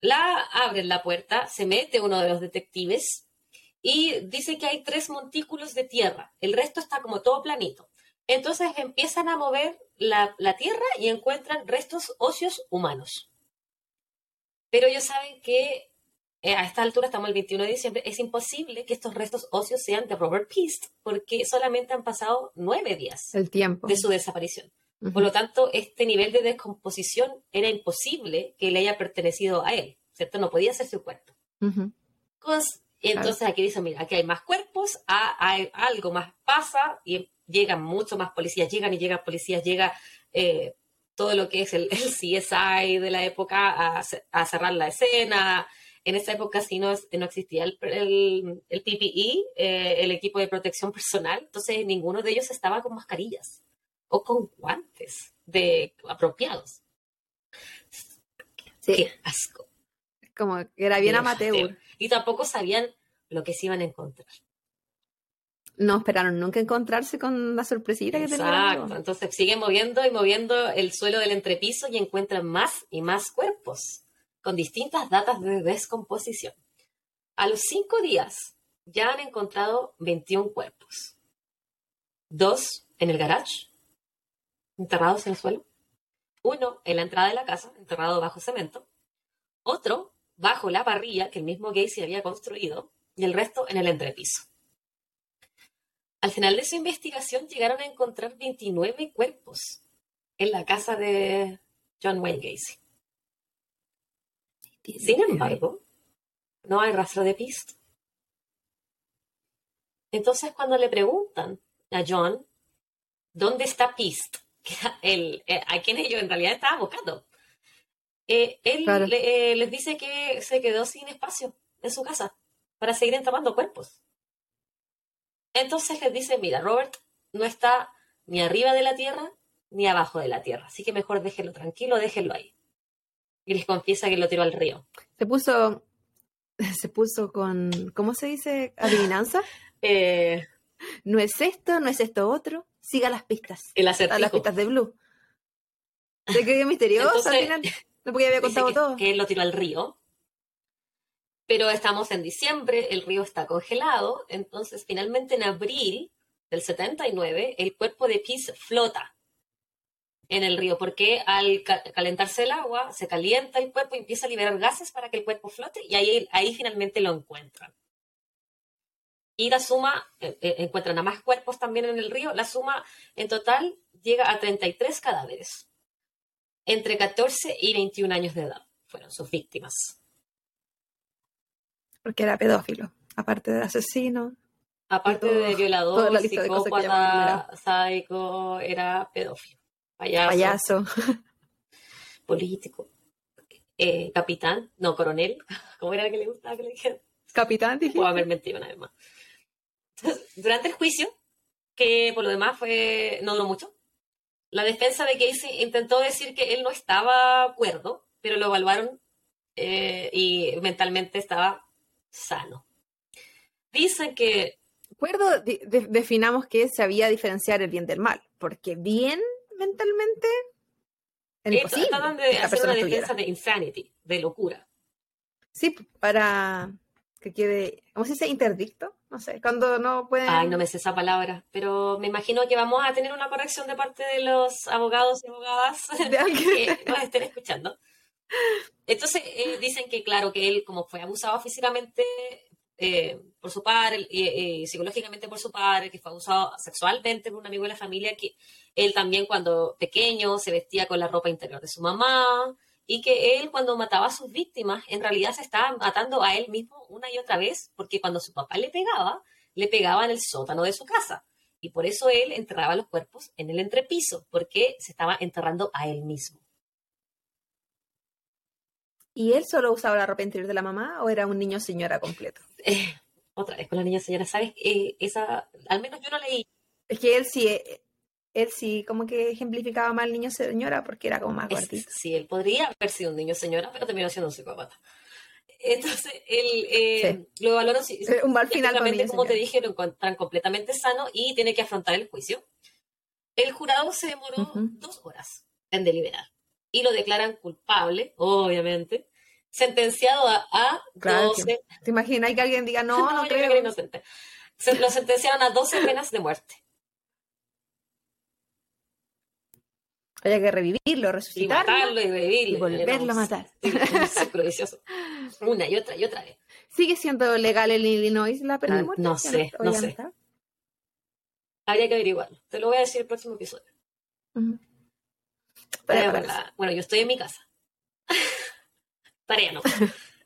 La abren la puerta, se mete uno de los detectives y dice que hay tres montículos de tierra. El resto está como todo planito. Entonces empiezan a mover la, la tierra y encuentran restos óseos humanos. Pero ellos saben que eh, a esta altura, estamos el 21 de diciembre, es imposible que estos restos óseos sean de Robert Peast, porque solamente han pasado nueve días El tiempo. de su desaparición. Ujú. Por lo tanto, este nivel de descomposición era imposible que le haya pertenecido a él, ¿cierto? No podía ser su cuerpo. Cons- y entonces aquí dicen, mira, aquí hay más cuerpos, hay algo más pasa y llegan mucho más policías, llegan y llegan policías, llega eh, todo lo que es el, el CSI de la época a, a cerrar la escena. En esa época sí no, es- no existía el, el, el PPE, eh, el equipo de protección personal, entonces ninguno de ellos estaba con mascarillas o con guantes de apropiados. Sí, Qué asco. como que era bien Qué amateur. Y tampoco sabían lo que se iban a encontrar. No esperaron nunca encontrarse con la sorpresita que tenía. el Exacto. Entonces siguen moviendo y moviendo el suelo del entrepiso y encuentran más y más cuerpos con distintas datas de descomposición. A los cinco días ya han encontrado 21 cuerpos. Dos en el garage, enterrados en el suelo. Uno en la entrada de la casa, enterrado bajo cemento. Otro bajo la parrilla que el mismo Gacy había construido. Y el resto en el entrepiso. Al final de su investigación llegaron a encontrar 29 cuerpos en la casa de John Wayne Gacy. Sin embargo, no hay rastro de pista. Entonces, cuando le preguntan a John dónde está Pist, el, eh, a quien ellos en realidad estaban buscando, eh, él Claro. le- eh, les dice que se quedó sin espacio en su casa para seguir enterrando cuerpos. Entonces les dice, mira, Robert no está ni arriba de la tierra ni abajo de la tierra, así que mejor déjenlo tranquilo, déjenlo ahí. Y les confiesa que lo tiró al río. Se puso, se puso con, ¿cómo se dice? Adivinanza. Eh, No es esto, no es esto otro. Siga las pistas. el A las acertijo. pistas de Blue. Se creyó misterioso Entonces, al final. No porque había contado que, todo. que él lo tiró al río. Pero estamos en diciembre, el río está congelado, entonces finalmente en abril del 79 el cuerpo de Peace flota en el río, porque al ca- calentarse el agua se calienta el cuerpo y empieza a liberar gases para que el cuerpo flote y ahí, ahí finalmente lo encuentran. y la suma, eh, eh, encuentran a más cuerpos también en el río, la suma en total llega a 33 cadáveres. Entre 14 y 21 años de edad fueron sus víctimas. Porque era pedófilo, aparte de asesino. Aparte todo- de violador, psicópata, sádico, era pedófilo, payaso, Payaso. político, eh, capitán, no, coronel, ¿cómo era que le gustaba que le dijeran? Capitán, dije. Puedo haber mentido una vez más. Entonces, durante el juicio, que por lo demás fue, no duró mucho, la defensa de Casey intentó decir que él no estaba cuerdo, pero lo evaluaron eh, y mentalmente estaba sano. Dicen que Acuerdo, de- de- definamos que sabía diferenciar el bien del mal, porque bien mentalmente trataban que de hacer una defensa de insanity, de locura. Sí, para que quede, ¿cómo se dice? Interdicto, no sé, cuando no pueden... Ay, no me sé esa palabra, pero me imagino que vamos a tener una corrección de parte de los abogados y abogadas que nos estén escuchando. Entonces, eh, dicen que, claro, que él, como fue abusado físicamente eh, por su padre y psicológicamente por su padre, que fue abusado sexualmente por un amigo de la familia, que él también cuando pequeño se vestía con la ropa interior de su mamá y que él cuando mataba a sus víctimas en realidad se estaba matando a él mismo una y otra vez porque cuando su papá le pegaba, le pegaba en el sótano de su casa. Y por eso él enterraba los cuerpos en el entrepiso, porque se estaba enterrando a él mismo. ¿Y él solo usaba la ropa interior de la mamá o era un niño señora completo? Eh, otra vez con la niña señora, ¿sabes? Eh, esa, al menos yo no leí. Es que él sí, eh, él sí como que ejemplificaba más al niño señora porque era como más gordito. sí, él podría haber sido un niño señora, pero terminó siendo un psicópata. Entonces, él eh, lo evaluaron si- Eh, Un mal final como te dije, lo encuentran completamente sano y tiene que afrontar el juicio. El jurado se demoró dos horas en deliberar y lo declaran culpable, obviamente, sentenciado a, a Claro 12... ¿Te imaginas que alguien diga, no, no, yo creo? que inocente. Se, lo sentenciaron a 12 penas de muerte. Haya que revivirlo, Y resucitarlo. matarlo y revivirlo. y volverlo a matar. vicioso. Una y otra y otra vez. ¿Sigue siendo legal en Illinois la pena Ah, de muerte? no sé, no sé. Habría que averiguarlo. Te lo voy a decir el próximo episodio. Ujú. Tarea Para para la- Bueno, yo estoy en mi casa. Tarea no.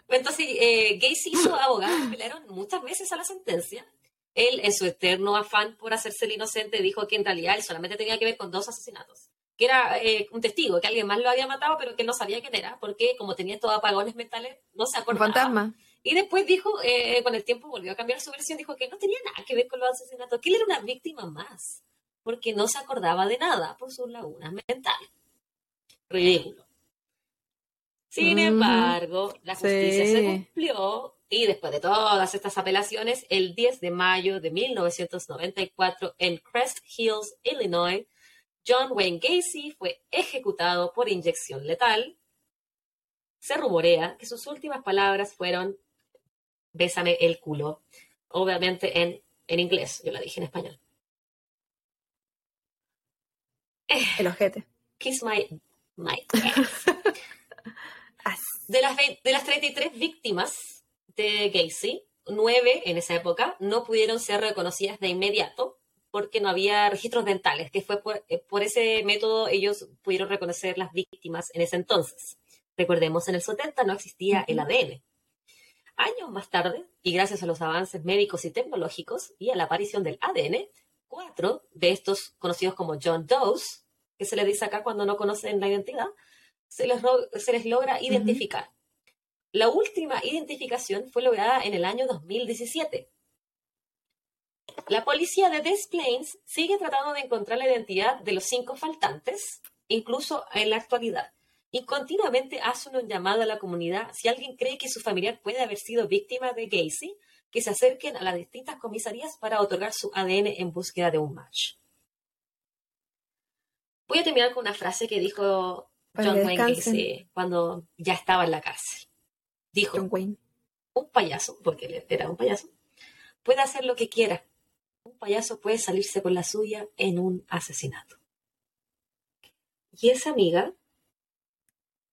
Entonces, eh, Gacy y su abogado apelaron muchas veces a la sentencia. Él, en su eterno afán por hacerse el inocente, dijo que en realidad él solamente tenía que ver con dos asesinatos. Que era eh, un testigo, que alguien más lo había matado, pero que él no sabía quién era, porque como tenía estos apagones mentales, no se Un acordaba. fantasma. Y después dijo, eh, con el tiempo volvió a cambiar su versión, dijo que no tenía nada que ver con los asesinatos, que él era una víctima más, porque no se acordaba de nada por sus lagunas mentales. Ridículo. Sin embargo, la justicia se cumplió y después de todas estas apelaciones, el 10 de mayo de 1994 en Crest Hills, Illinois, John Wayne Gacy fue ejecutado por inyección letal. Se rumorea que sus últimas palabras fueron bésame el culo. Obviamente en, en inglés, yo la dije en español. El ojete. Kiss my, my. De las, de las 33 víctimas de Gacy, nueve en esa época no pudieron ser reconocidas de inmediato porque no había registros dentales, que fue por, eh, por ese método ellos pudieron reconocer las víctimas en ese entonces. Recordemos, en el 70 no existía el ADN. Años más tarde, y gracias a los avances médicos y tecnológicos y a la aparición del ADN, cuatro de estos conocidos como John Doe's, que se les dice acá cuando no conocen la identidad, se les, ro- se les logra identificar. La última identificación fue lograda en el año 2017. La policía de Des Plaines sigue tratando de encontrar la identidad de los cinco faltantes, incluso en la actualidad, y continuamente hace un llamado a la comunidad si alguien cree que su familiar puede haber sido víctima de Gacy, que se acerquen a las distintas comisarías para otorgar su ADN en búsqueda de un match. Voy a terminar con una frase que dijo John Wayne cuando ya estaba en la cárcel. Dijo, John Wayne. un payaso, porque él era un payaso, puede hacer lo que quiera. Un payaso puede salirse con la suya en un asesinato. Y esa amiga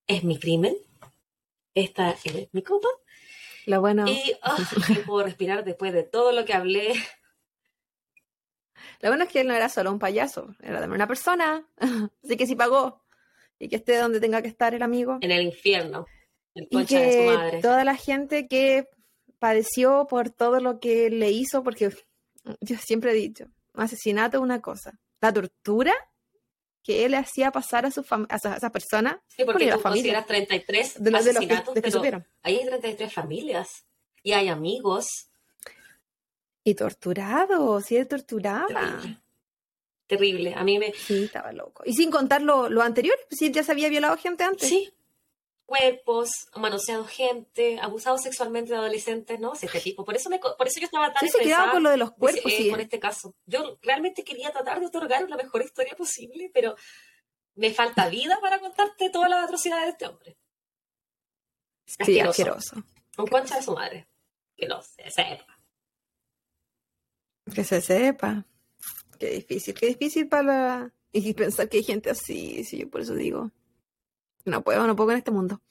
es mi crimen. Esta es mi copa. Lo bueno, Y no puedo respirar después de todo lo que hablé. Lo bueno es que él no era solo un payaso, era también una persona. Así que sí pagó. Y que esté donde tenga que estar el amigo. En el infierno. El Y concha de su que madre. toda la gente que padeció por todo lo que le hizo, porque yo siempre he dicho, asesinato es una cosa. La tortura que él le hacía pasar a, su a esa, a esa persona, Sí, porque la tú familia. consideras 33 de los, de los que, asesinatos, de que pero supieron. ahí hay 33 familias. Y hay amigos. Y torturado, sí, él torturaba. Terrible. Terrible. A mí me... Sí, estaba loco. Y sin contar lo, lo anterior, pues, si él ya se había violado gente antes. Sí. Cuerpos, manoseado gente, abusado sexualmente de adolescentes, ¿no? Sí, este tipo. Por eso, me, por eso yo estaba tan Sí, se quedaba con lo de los cuerpos, eh, sí. con este caso. Yo realmente quería tratar de otorgar la mejor historia posible, pero me falta vida para contarte todas las atrocidades de este hombre. Sí, Asqueroso. asqueroso. Un concha de su madre. Que no se sepa. Que se sepa. Qué difícil, qué difícil para... Y pensar que hay gente así, sí, yo por eso digo. No puedo, no puedo en este mundo.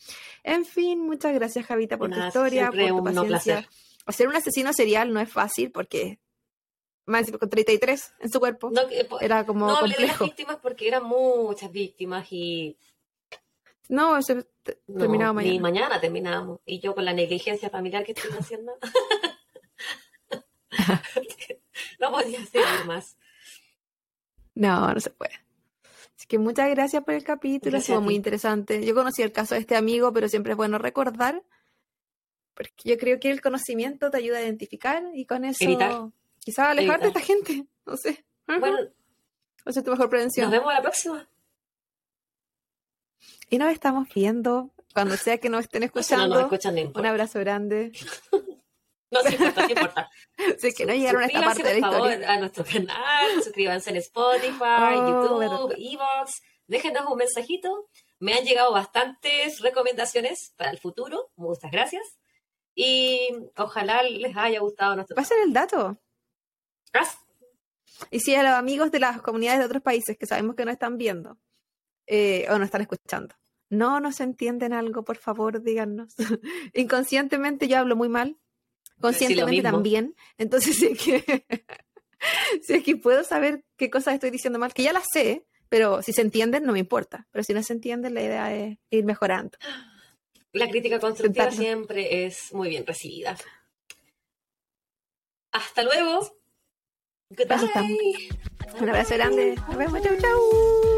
En fin, muchas gracias, Javita, por Nada, tu historia, por tu paciencia. placer. Hacer un asesino serial no es fácil porque más con 33 en su cuerpo No, que- era como no hablé de las complejo. víctimas porque eran muchas víctimas y No, eso te- no, terminaba mañana. mañana terminábamos. Y yo con la negligencia familiar que estoy haciendo. no podía seguir más. No, no se puede. Así que muchas gracias por el capítulo, Gracias estuvo muy interesante. Yo conocí el caso de este amigo, pero siempre es bueno recordar, porque yo creo que el conocimiento te ayuda a identificar y con eso Evitar. quizás alejarte de esta gente, no sé. Bueno, Esa es tu mejor prevención. nos vemos la próxima. Y nos estamos viendo cuando sea que nos estén Si no escuchando. nos escuchan, no Un abrazo grande. No, sí importa, sí importa. Si es que no llegaron a esta parte de la por favor, historia. a nuestro canal, suscríbanse en Spotify, Oh, YouTube. Evox, déjenos un mensajito. Me han llegado bastantes recomendaciones para el futuro, muchas gracias. Y ojalá les haya gustado nuestro Pasen el dato. podcast. Y si a los amigos de las comunidades de otros países que sabemos que no están viendo eh, o no están escuchando, no nos entienden algo, por favor, díganos. Inconscientemente yo hablo muy mal, conscientemente también. Entonces, si es, que, si es que puedo saber qué cosas estoy diciendo mal, que ya las sé, pero si se entienden, no me importa. Pero si no se entienden, la idea es ir mejorando. La crítica constructiva siempre es muy bien recibida. Hasta luego. Goodbye. Un abrazo grande. Nos vemos. Chau, chau.